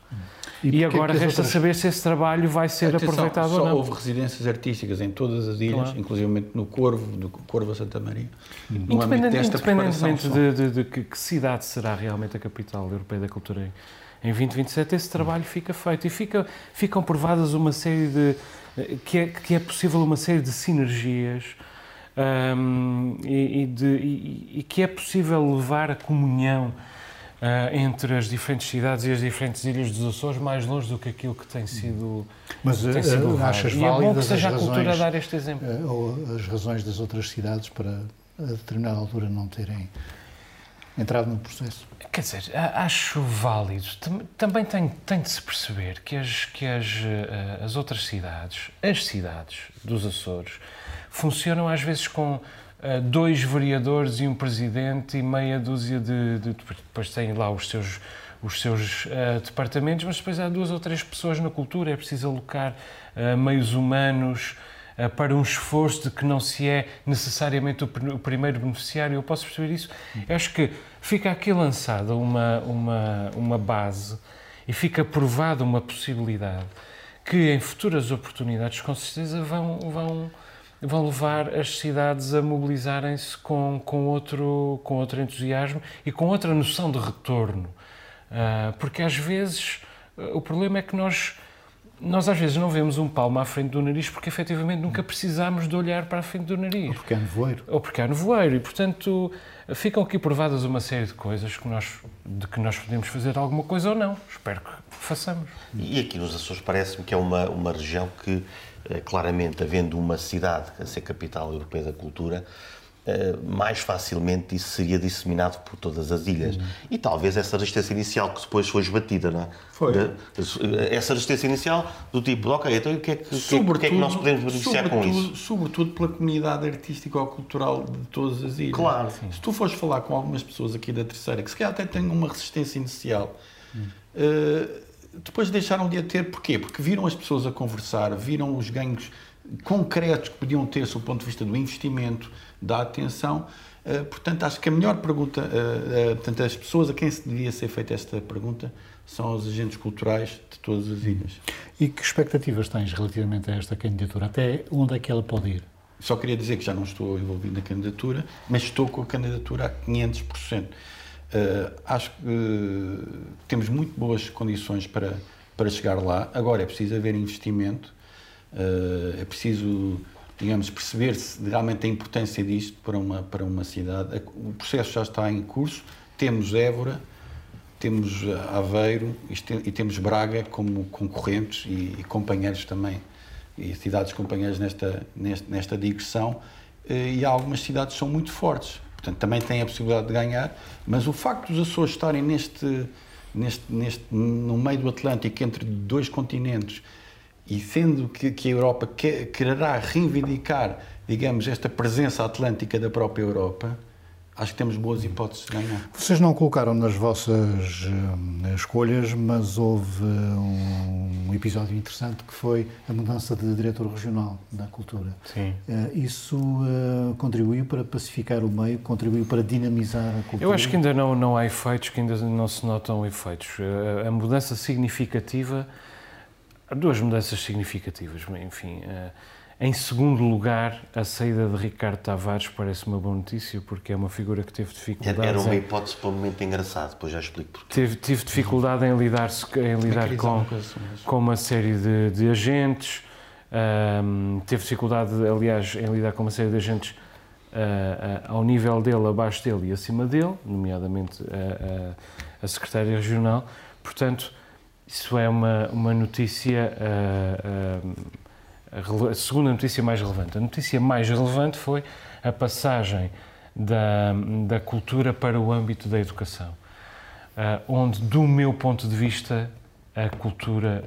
E, e agora resta outras... saber se esse trabalho vai ser Atenção, aproveitado ou não. houve residências artísticas em todas as ilhas, claro. inclusive no Corvo, no Corvo a Santa Maria. No Independente, independentemente de, de, de, que, que, cidade será realmente a capital europeia da cultura em, em 2027, esse trabalho fica feito e fica, ficam provadas uma série de. que é, que é possível uma série de sinergias. Um, e, e, de, e, e que é possível levar a comunhão uh, entre as diferentes cidades e as diferentes ilhas dos Açores mais longe do que aquilo que tem sido Mas tem sido uh, achas e é bom que seja a cultura a dar este exemplo. Uh, ou as razões das outras cidades para a determinada altura não terem entrado no processo? Quer dizer, acho válido. Também tem, tem de se perceber que, as, que as, as outras cidades, as cidades dos Açores, funcionam às vezes com eh, dois vereadores e um presidente e meia dúzia de, de, Depois têm lá os seus, os seus uh, departamentos, mas depois há duas ou três pessoas na cultura, é preciso alocar uh, meios humanos para um esforço de que não se é necessariamente o, primeiro beneficiário. Eu posso perceber isso. Eu acho que fica aqui lançada uma, uma, uma base e fica provada uma possibilidade que em futuras oportunidades, com certeza, vão, vão, vão levar as cidades a mobilizarem-se com, com, outro, com outro entusiasmo e com outra noção de retorno. Uh, porque às vezes o problema é que nós, nós às vezes não vemos um palmo à frente do nariz porque efetivamente nunca precisámos de olhar para a frente do nariz. Ou porque há nevoeiro. Ou porque há nevoeiro. E portanto ficam aqui provadas uma série de coisas que nós, de que nós podemos fazer alguma coisa ou não. Espero que façamos. E aqui nos Açores parece-me que é uma, uma região que, eh, claramente, havendo uma cidade a ser capital europeia da cultura, mais facilmente isso seria disseminado por todas as ilhas. Uhum. E talvez essa resistência inicial que depois foi esbatida, não é? Foi. Essa resistência inicial do tipo, ok, então o que é que, que, é que, é que nós podemos beneficiar com isso? Sobretudo pela comunidade artística ou cultural de todas as ilhas. Claro. Sim. Se tu fores falar com algumas pessoas aqui da terceira, que se calhar até têm uma resistência inicial, uhum. uh, depois deixaram de a ter, porquê? Porque viram as pessoas a conversar, viram os ganhos concretos que podiam ter, sob o ponto de vista do investimento, da atenção. Uh, portanto, acho que a melhor pergunta, uh, uh, portanto, as pessoas a quem se devia ser feita esta pergunta são os agentes culturais de todas as ilhas. E que expectativas tens relativamente a esta candidatura? Até onde é que ela pode ir? Só queria dizer que já não estou envolvido na candidatura, mas estou com a candidatura a 500%. Uh, acho que temos muito boas condições para, para chegar lá. Agora é preciso haver investimento, é preciso digamos, perceber se realmente a importância disto para uma, para uma cidade. O processo já está em curso. Temos Évora, temos Aveiro e temos Braga como concorrentes e, e companheiros também, e cidades companheiras nesta, nesta, nesta digressão. Eh, e algumas cidades são muito fortes, portanto também têm a possibilidade de ganhar, mas o facto dos Açores estarem neste, neste, neste, no meio do Atlântico, entre dois continentes, e sendo que, que a Europa que, quererá reivindicar, digamos, esta presença atlântica da própria Europa, acho que temos boas hipóteses de ganhar. Vocês não colocaram nas vossas uh, escolhas, mas houve um, episódio interessante que foi a mudança de diretor regional da cultura. Sim. Uh, isso uh, contribuiu para pacificar o meio, contribuiu para dinamizar a cultura? Eu acho que ainda não, não há efeitos, que ainda não se notam efeitos. a mudança significativa duas mudanças significativas, enfim. Eh, em segundo lugar, a saída de Ricardo Tavares parece uma boa notícia, porque é uma figura que teve dificuldade. Era uma hipótese para um momento engraçado, depois já explico porquê. Teve, tive dificuldade em lidar, em lidar com, com uma série de, de agentes, um, teve dificuldade, aliás, em lidar com uma série de agentes uh, uh, ao nível dele, abaixo dele e acima dele, nomeadamente a, a, a secretária regional. Portanto, isso é uma, uma notícia, uh, uh, a segunda notícia mais relevante. A notícia mais relevante foi a passagem da, da cultura para o âmbito da educação, uh, onde, do meu ponto de vista, a cultura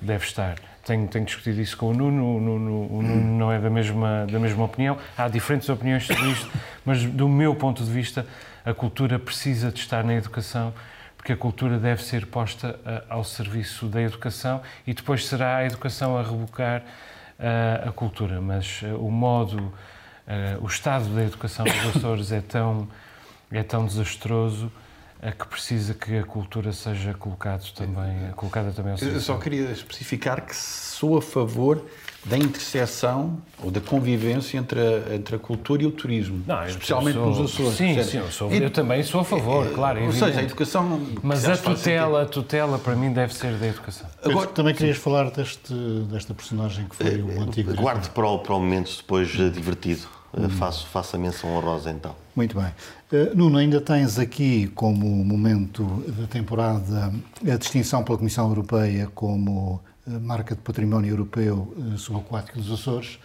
deve estar. Tenho, tenho, discutido isso com o Nuno, o Nuno, o Nuno não é da mesma, da mesma opinião, há diferentes opiniões sobre isto, mas do meu ponto de vista, a cultura precisa de estar na educação porque a cultura deve ser posta uh, ao serviço da educação e depois será a educação a rebocar uh, a cultura. Mas uh, o modo, o estado da educação dos Açores é tão, é tão desastroso que precisa que a cultura seja colocado também, colocada também ao serviço. Eu só queria especificar que sou a favor da interseção ou da convivência entre a, entre a cultura e o turismo, não, especialmente sou, nos Açores. Sim, sim eu, sou, eu, também sou a favor, é, claro. Ou evidente. seja, a educação. Mas a tutela, a tutela para mim deve ser da educação. Agora, também querias sim. falar deste, desta personagem que foi o antigo. Guarde para o, para o momento depois eh, divertido. Hum. Faço, faço a menção honrosa então. Muito bem. Uh, Nuno, ainda tens aqui como momento da temporada a distinção pela Comissão Europeia como marca de património europeu eh, subaquático dos Açores.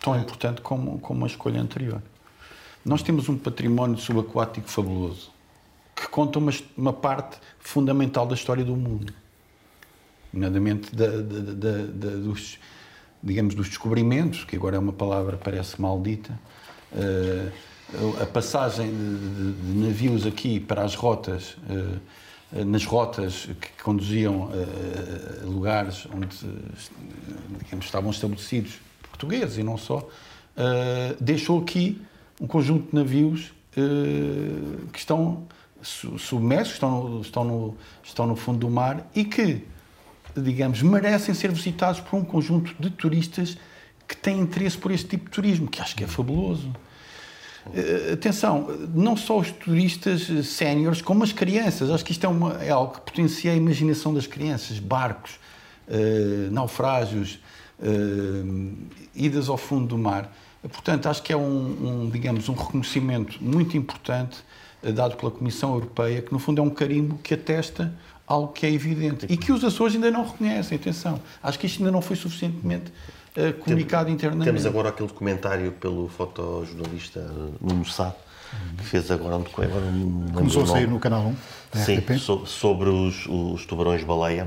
Tão importante como, como a escolha anterior. Nós temos um património subaquático fabuloso, que conta uma, uma parte fundamental da história do mundo. Nomeadamente da, da, da, dos, digamos, dos descobrimentos, que agora é uma palavra parece maldita, uh, a passagem de, de, de, navios aqui para as rotas uh, eh, nas rotas que conduziam a lugares onde digamos, estavam estabelecidos portugueses e não só, deixou aqui um conjunto de navios que estão submersos, estão estão, no, estão no fundo do mar e que, digamos, merecem ser visitados por um conjunto de turistas que têm interesse por este tipo de turismo, que acho que é fabuloso. Uh, atenção, não só os turistas séniores, como as crianças. Acho que isto é, uma, é, algo que potencia a imaginação das crianças. Barcos, uh, naufrágios, uh, idas ao fundo do mar. Portanto, acho que é um, um, digamos, um reconhecimento muito importante dado pela Comissão Europeia, que no fundo é um carimbo que atesta algo que é evidente e que os Açores ainda não reconhecem. Atenção, acho que isto ainda não foi suficientemente uh, comunicado Tem, internamente. Temos agora aquele documentário pelo fotojornalista Nuno Sá, que fez agora um documentário. Começou a sair no Canal 1? Sim, so, sobre os, os tubarões-baleia,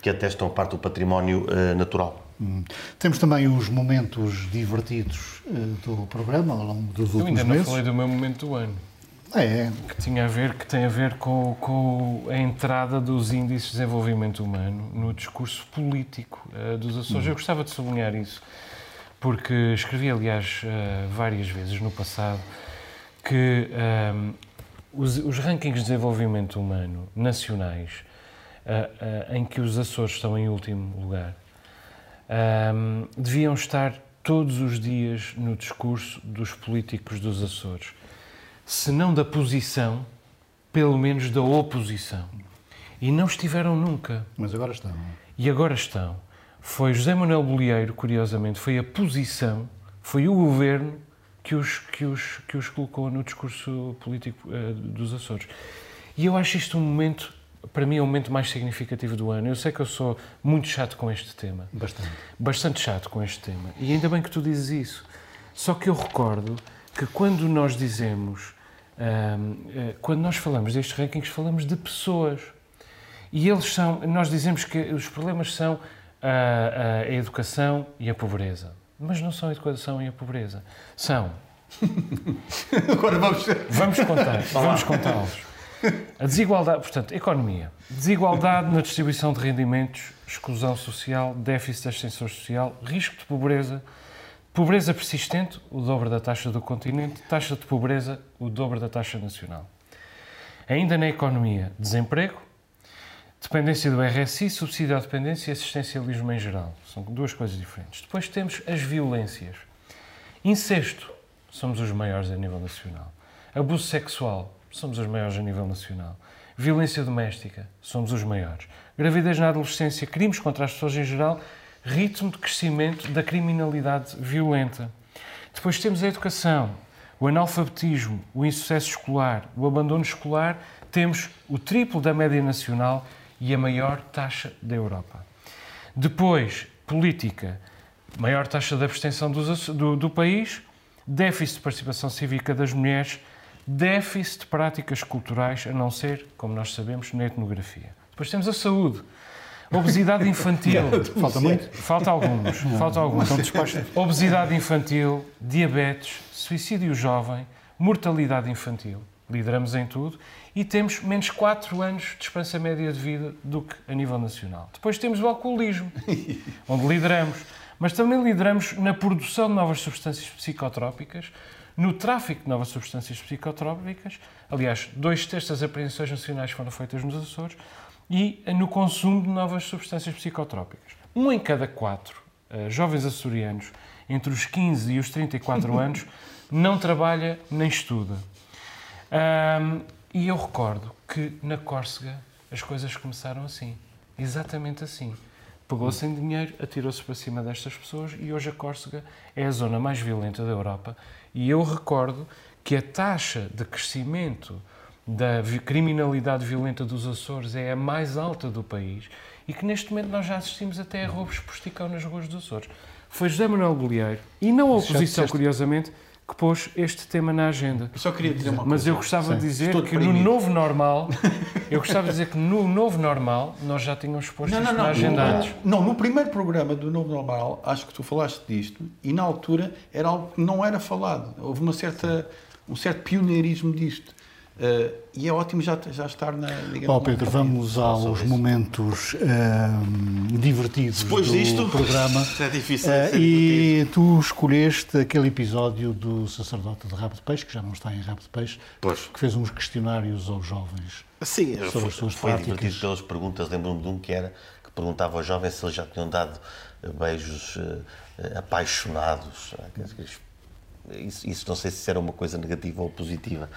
que atestam parte do património uh, natural. Hum. Temos também os momentos divertidos uh, do programa ao longo dos últimos meses. Eu ainda não falei do meu momento do ano. É. Que, tinha a ver, que tem a ver com, com a entrada dos índices de desenvolvimento humano no discurso político uh, dos Açores. Hum. Eu gostava de sublinhar isso, porque escrevi, aliás, uh, várias vezes no passado, que um, ehm, os, os, rankings de desenvolvimento humano nacionais, uh, em que os Açores estão em último lugar, um, deviam estar todos os dias no discurso dos políticos dos Açores se não da posição, pelo menos da oposição. E não estiveram nunca. Mas agora estão. E agora estão. Foi José Manuel Bolieiro, curiosamente, foi a posição, foi o governo que os, que os, que os colocou no discurso político uh, dos Açores. E eu acho isto um momento, para mim, é o momento mais significativo do ano. Eu sei que eu sou muito chato com este tema. Bastante. Bastante chato com este tema. E ainda bem que tu dizes isso. Só que eu recordo que quando nós dizemos, quando nós falamos destes rankings, falamos de pessoas. E eles são, nós dizemos que os problemas são a, a educação e a pobreza. Mas não são a educação e a pobreza. São. Agora vamos. Vamos contar, vamos contá-los. A desigualdade, portanto, economia. Desigualdade na distribuição de rendimentos, exclusão social, déficit de ascensão social, risco de pobreza, Pobreza persistente, o dobro da taxa do continente. Taxa de pobreza, o dobro da taxa nacional. Ainda na economia, desemprego, dependência do RSI, subsídio à dependência e assistencialismo em geral. São duas coisas diferentes. Depois temos as violências. Incesto, somos os maiores a nível nacional. Abuso sexual, somos os maiores a nível nacional. Violência doméstica, somos os maiores. Gravidez na adolescência, crimes contra as pessoas em geral ritmo de crescimento da criminalidade violenta. Depois temos a educação, o analfabetismo, o insucesso escolar, o abandono escolar, temos o triplo da média nacional e a maior taxa da Europa. Depois, política, maior taxa de abstenção do, do, do país, déficit de participação cívica das mulheres, déficit de práticas culturais, a não ser, como nós sabemos, na etnografia. Depois temos a saúde, Obesidade infantil. Falta muito? Falta alguns. Falta alguns. Obesidade infantil, diabetes, suicídio jovem, mortalidade infantil. Lideramos em tudo e temos menos 4 anos de esperança média de vida do que a nível nacional. Depois temos o alcoolismo, onde lideramos. Mas também lideramos na produção de novas substâncias psicotrópicas, no tráfico de novas substâncias psicotrópicas. Aliás, dois terços das apreensões nacionais foram feitas nos Açores e no consumo de novas substâncias psicotrópicas. Um em cada quatro uh, jovens açorianos entre os 15 e os 34 anos não trabalha nem estuda. Um, e eu recordo que na Córcega as coisas começaram assim, exatamente assim. Pegou sem dinheiro, atirou-se para cima destas pessoas e hoje a Córcega é a zona mais violenta da Europa. E eu recordo que a taxa de crescimento da criminalidade violenta dos Açores é a mais alta do país e que neste momento nós já assistimos até a roubos por esticão nas ruas dos Açores. Foi José Manuel Bolieiro e não a oposição, curiosamente, que pôs este tema na agenda. Eu só queria dizer uma coisa. Mas eu gostava Sim. de dizer que no novo normal, eu gostava de dizer que no novo normal nós já tínhamos posto não, não, não, na agenda antes. Não, no primeiro programa do novo normal, acho que tu falaste disto e na altura era algo que não era falado. Houve uma certa, um certo pioneirismo disto. Uh, e é ótimo já, já estar na. Oh, Pedro, vamos aos momentos uh, divertidos Depois do disto, programa. É difícil. Uh, e tu escolheste aquele episódio do sacerdote de Rabo de Peixe, que já não está em Rabo de Peixe, pois. que fez uns questionários aos jovens Sim, sobre foi, as suas foi práticas. divertido pelas perguntas. Lembro-me de um que era que perguntava aos jovens se eles já tinham dado beijos apaixonados. Isso, isso, não sei se era uma coisa negativa ou positiva.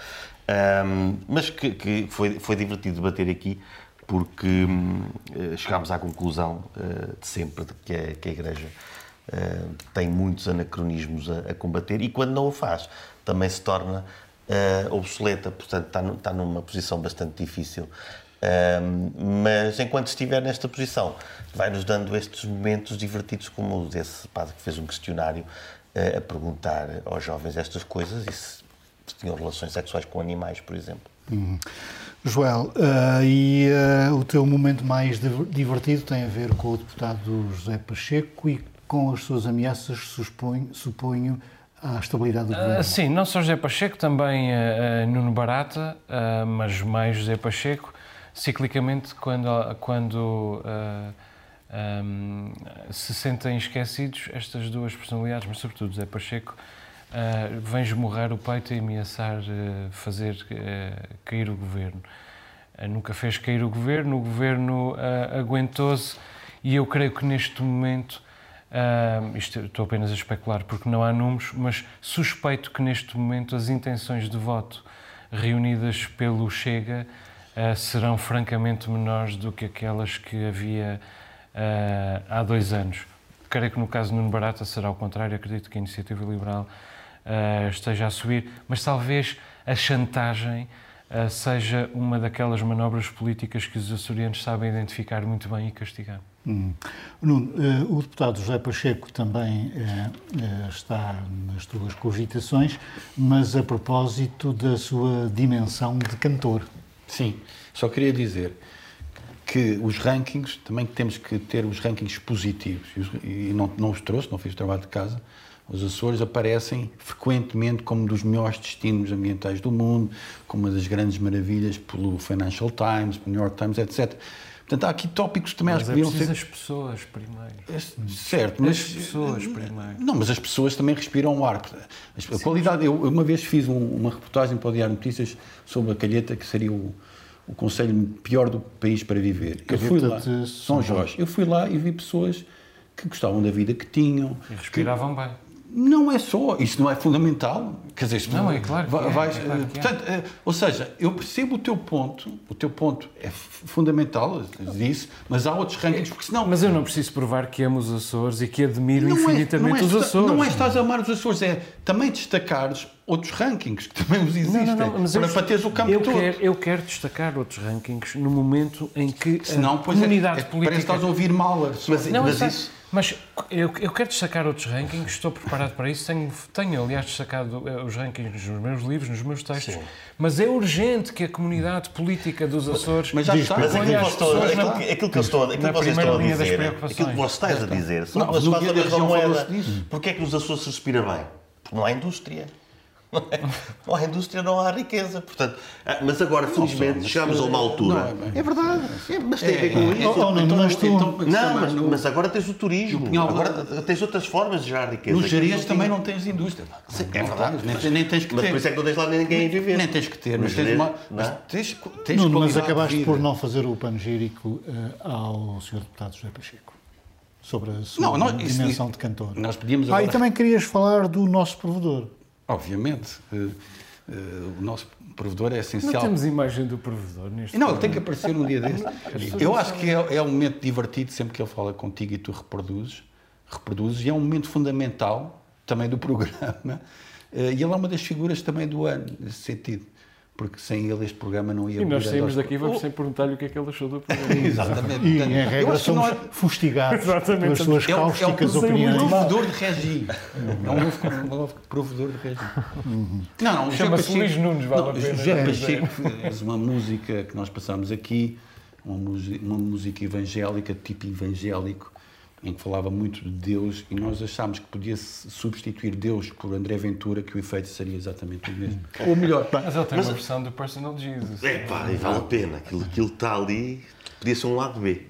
Um, mas que, que, foi, foi divertido debater aqui porque um, eh, chegámos à conclusão uh, de sempre de que, a, que a Igreja uh, tem muitos anacronismos a, a, combater e quando não o faz também se torna uh, obsoleta, portanto está, está numa posição bastante difícil. mas enquanto estiver nesta posição, vai-nos dando estes momentos divertidos, como o desse padre que fez um questionário a perguntar aos jovens estas coisas e se tinham relações sexuais com animais, por exemplo. Uhum. Joel, uh, e uh, o teu momento mais divertido tem a ver com o deputado José Pacheco e com as suas ameaças, suponho, suponho à estabilidade do ah, governo. Uh, sim, não só José Pacheco, também Nuno Barata, mas mais José Pacheco, ciclicamente quando, quando um, se sentem esquecidos, estas duas personalidades, mas sobretudo José Pacheco, uh, vem esmurrar o peito e ameaçar uh, fazer uh, cair o governo. nunca fez cair o governo, o governo aguentou-se e eu creio que neste momento, isto estou apenas a especular porque não há números, mas suspeito que neste momento as intenções de voto reunidas pelo Chega serão francamente menores do que aquelas que havia há dois anos. Creio que no caso de Nuno Barata será o contrário, acredito que a Iniciativa Liberal uh, esteja a subir, mas talvez a chantagem uh, seja uma daquelas manobras políticas que os açorianos sabem identificar muito bem e castigar. Hum. Nuno, uh, o deputado José Pacheco também está nas tuas cogitações, mas a propósito da sua dimensão de cantor. Sim, só queria dizer que os rankings, também temos que ter os rankings positivos, e não, não os trouxe, não fiz o trabalho de casa, os Açores aparecem frequentemente como um dos melhores destinos ambientais do mundo, como uma das grandes maravilhas pelo Financial Times, pelo New York Times, etc. Portanto, há aqui tópicos também mas acho que é deviam ser. as pessoas primeiro. É, certo, mas. As pessoas primeiro. Não, mas as pessoas também respiram o ar. A Sim. qualidade. Eu uma vez fiz um, uma reportagem para o Diário Notícias sobre a Calheta, que seria o, o conselho pior do país para viver. Eu fui lá, São Jorge. Eu fui lá e vi pessoas que gostavam da vida que tinham. E respiravam que, bem. Não é só, isso não é fundamental. Quer dizer, não, é claro que é, vais, é, claro que é. portanto, é. Ou seja, eu percebo o teu ponto, o teu ponto é fundamental, disse, mas há outros rankings, porque senão... Mas eu não preciso provar que amo os Açores e que admiro não infinitamente é, não é, os Açores. Não é estás a amar os Açores, é também destacares outros rankings que também os existem, não, não, para, eu, para teres o campo eu todo. Quero, eu quero destacar outros rankings no momento em que Senão, a comunidade é, política... Parece que estás a ouvir Mahler. Mas, não, mas isso... Mas eu, eu, quero destacar outros rankings, estou preparado para isso. Tenho, tenho, aliás, destacado eh, os rankings nos meus livros, nos meus textos. Sim. Mas é urgente que a comunidade política dos Açores. Mas já está. Mas aquilo, estou, aquilo, que, aquilo que eu estou, aquilo que vocês estão a dizer, aquilo que você estás a dizer, são duas faces da moeda. Porquê é que nos Açores se respira bem? Porque não há indústria. Não há indústria, não há riqueza. Portanto, ah, mas agora, felizmente, chegámos a uma altura. É, é verdade. É, mas tem a ver com é, isso. Então, não, mas, tu, então, não, mas, mas, agora tens o turismo. Agora tens outras formas de gerar riqueza. Nos Jerez também não tens indústria. é verdade. Nem, nem tens que ter. Mas por isso é que não tens lá ninguém a viver. Nem tens que ter. Mas tens uma. Mas tens, tens não, mas acabaste por não fazer o panegírico uh, ao Sr. Deputado José Pacheco sobre a sua não, não, dimensão isso, de cantor. Nós pedimos agora... Ah, e também querias falar do nosso provedor. Obviamente. Uh, uh, o nosso provedor é essencial. Não temos imagem do provedor neste Não, ele tem que aparecer um dia desse. Eu acho que é, é um momento divertido sempre que ele fala contigo e tu reproduzes, reproduzes e é um momento fundamental também do programa. Uh, e ele é uma das figuras também do ano, nesse sentido porque sem ele este programa não ia... E nós saímos daqui vamos oh. sem perguntar-lhe o que é que ele achou do programa. Exatamente. E, em regra, somos nós... fustigados pelas suas cáusticas é um, é um opiniões. É um provedor de regi. É um novo provedor de regi. Uhum. Não, não, Chama-se Luís Nunes, vale não, a pena. José Pacheco fez uma música que nós passámos aqui, uma música, uma música evangélica, tipo evangélico, em que falava muito de Deus e nós achámos que podia-se substituir Deus por André Ventura, que o efeito seria exatamente o mesmo. Ou melhor, Mas ele tem uma versão do Personal Jesus. É pá, e vale a pena. Aquilo, aquilo está ali, podia ser um lado B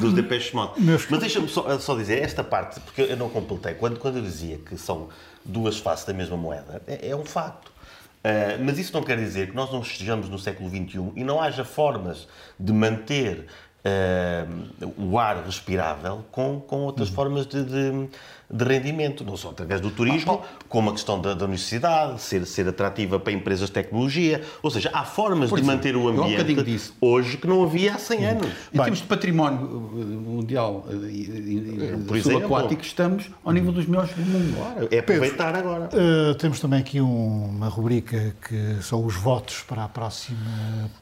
dos Depeche Mode. Mas deixa-me só, só dizer esta parte, porque eu não completei. Quando, quando eu dizia que são duas faces da mesma moeda, é, é um facto. Uh, mas isso não quer dizer que nós não estejamos no século XXI e não haja formas de manter uh, o ar respirável com, com outras uhum. formas de, de, de, rendimento, não só através do turismo, ah, como a questão da, da universidade, ser, ser atrativa para empresas de tecnologia. Ou seja, há formas de manter o ambiente hoje que não havia há 100 anos. Em termos de património uh, mundial uh, por exemplo, aquático, estamos ao nível dos melhores do mundo. É aproveitar agora. Uh, temos também aqui um, uma rubrica que são os votos para a próxima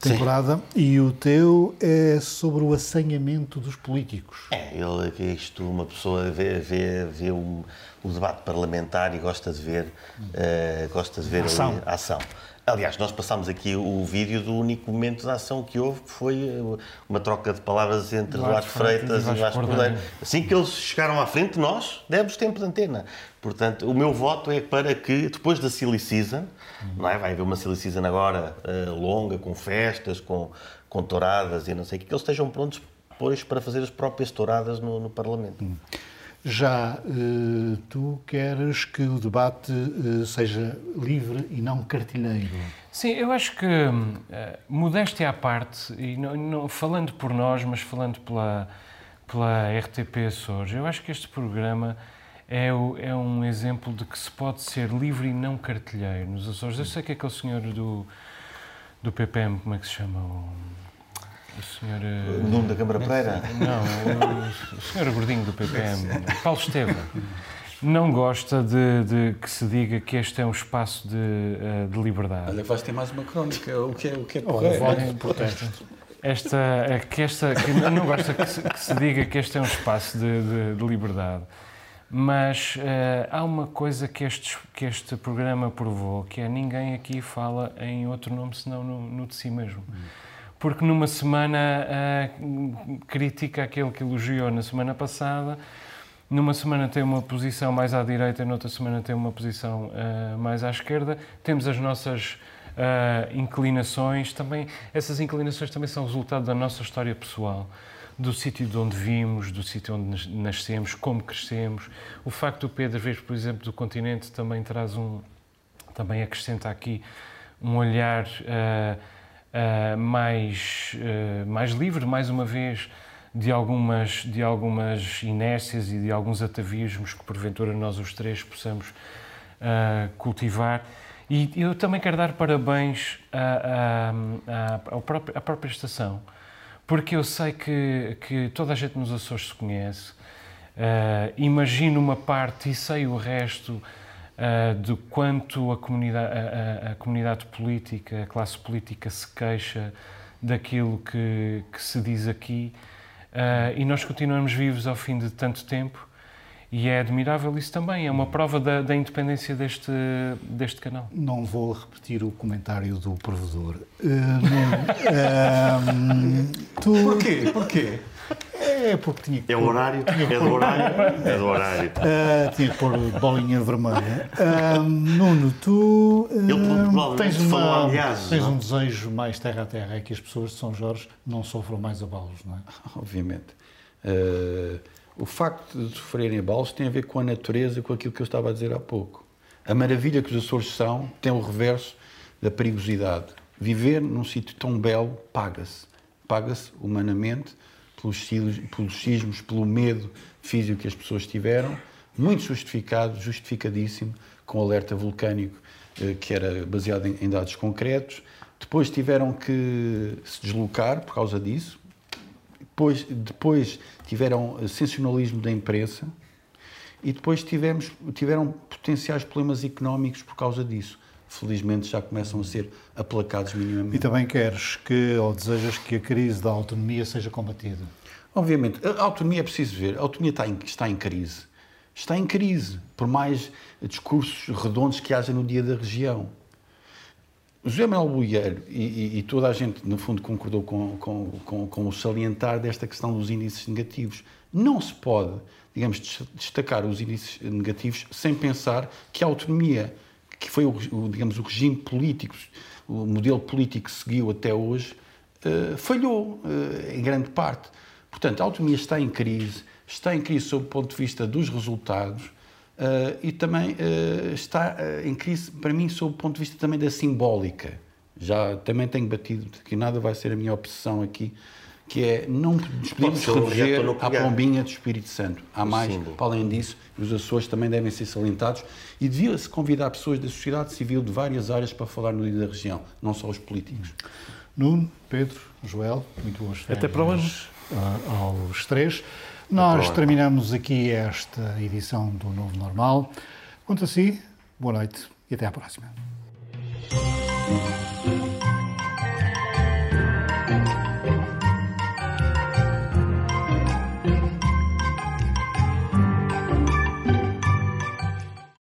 temporada Sim. e o teu é sobre o assanhamento dos políticos. É, ele, isto, uma pessoa vê, vê, vê o, o debate parlamentar e gosta de ver, uh, gosta de ver a ação. a ação. Aliás, nós passámos aqui o vídeo do único momento de ação que houve, que foi eh, uma troca de palavras entre Duarte Freitas e Vasco Cordeiro. Assim que eles chegaram à frente, nós demos tempo de antena. Portanto, o meu voto é para que, depois da Silly Season, não é? vai haver uma Silly Season agora uh, longa, com festas, com, com touradas e não sei o que, que eles estejam prontos depois para fazer as próprias touradas no, no Parlamento. Uhum. Já uh, tu queres que o debate uh, seja livre e não cartilheiro? Sim, eu acho que, uh, modéstia à parte, e não, não, falando por nós, mas falando pela, pela RTP Açores, eu acho que este programa é, o, é um exemplo de que se pode ser livre e não cartilheiro nos Açores. Eu sei que aquele senhor do, do PPM, como é que se chama? O, o senhor. Eh, o nome da Câmara Pereira? Não, o, senhor gordinho do PPM, Paulo Estevam, não gosta de, de, que se diga que este é um espaço de, eh, de liberdade. Olha, vais ter mais uma crónica, o que é, o que é correto. Esta, é que esta, que não gosta que se, que se, diga que este é um espaço de, de, de liberdade. Mas uh, há uma coisa que este, que este programa provou, que é ninguém aqui fala em outro nome senão no, no de si mesmo. Hum porque numa semana uh, critica aquele que elogiou na semana passada, numa semana tem uma posição mais à direita, noutra semana tem uma posição uh, mais à esquerda. Temos as nossas uh, inclinações, também essas inclinações também são resultado da nossa história pessoal, do sítio de onde vimos, do sítio onde nascemos, como crescemos. O facto do Pedro vir, por exemplo, do continente também traz um, também acrescenta aqui um olhar uh, uh, mais, uh, mais livre, mais uma vez, de algumas, de algumas inércias e de alguns atavismos que, porventura, nós os três possamos uh, cultivar. E eu também quero dar parabéns à, à, à, própria, à própria estação, porque eu sei que, que toda a gente nos Açores se conhece, uh, imagino uma parte e sei o resto uh, de quanto a comunidade, a, a, a, comunidade política, a classe política se queixa daquilo que, que se diz aqui uh, e nós continuamos vivos ao fim de tanto tempo e é admirável isso também, é uma prova da, da independência deste, deste canal. Não vou repetir o comentário do provedor. Uh, não, tu... Porquê? Porquê? É, porque tinha que. É o horário? É do horário? É do horário. Uh, tinha que pôr bolinha vermelha. Uh, Nuno, tu. Uh, tens, uma, aliás, tens um desejo mais terra a terra, é que as pessoas de São Jorge não sofram mais abalos, não é? Obviamente. Uh, o facto de sofrerem abalos tem a ver com a natureza, com aquilo que eu estava a dizer há pouco. A maravilha que os Açores são tem o reverso da perigosidade. Viver num sítio tão belo paga-se. Paga-se humanamente pelos, pelos sismos, pelo medo físico que as pessoas tiveram, muito justificado, justificadíssimo, com alerta vulcânico eh, que era baseado em, dados concretos. Depois tiveram que se deslocar por causa disso. Depois, depois tiveram sensacionalismo da imprensa e depois tivemos, tiveram potenciais problemas económicos por causa disso felizmente já começam a ser aplacados minimamente. E também queres que, ou desejas que a crise da autonomia seja combatida? Obviamente. A autonomia é preciso ver. A autonomia está em, está em crise. Está em crise, por mais discursos redondos que haja no dia da região. José Manuel Bolheiro e, e, toda a gente, no fundo, concordou com, com, com, com o salientar desta questão dos índices negativos. Não se pode digamos, destacar os índices negativos sem pensar que a autonomia, que foi, o, digamos, o regime político, o modelo político que seguiu até hoje, uh, falhou uh, em grande parte. Portanto, a autonomia está em crise, está em crise sob o ponto de vista dos resultados uh, e também está em crise, para mim, sob o ponto de vista também da simbólica. Já também tenho batido que nada vai ser a minha obsessão aqui, que é não nos podemos rever à pombinha do Espírito Santo. Há o mais, símbolo. para além disso, os Açores também devem ser salientados e devia-se convidar pessoas da sociedade civil de várias áreas para falar no dia da região, não só os políticos. Nuno, Pedro, Joel, muito boas férias. Até para hoje. Aos três. Nós terminamos aqui esta edição do Novo Normal. Quanto a si, boa noite e até à próxima. Thank you.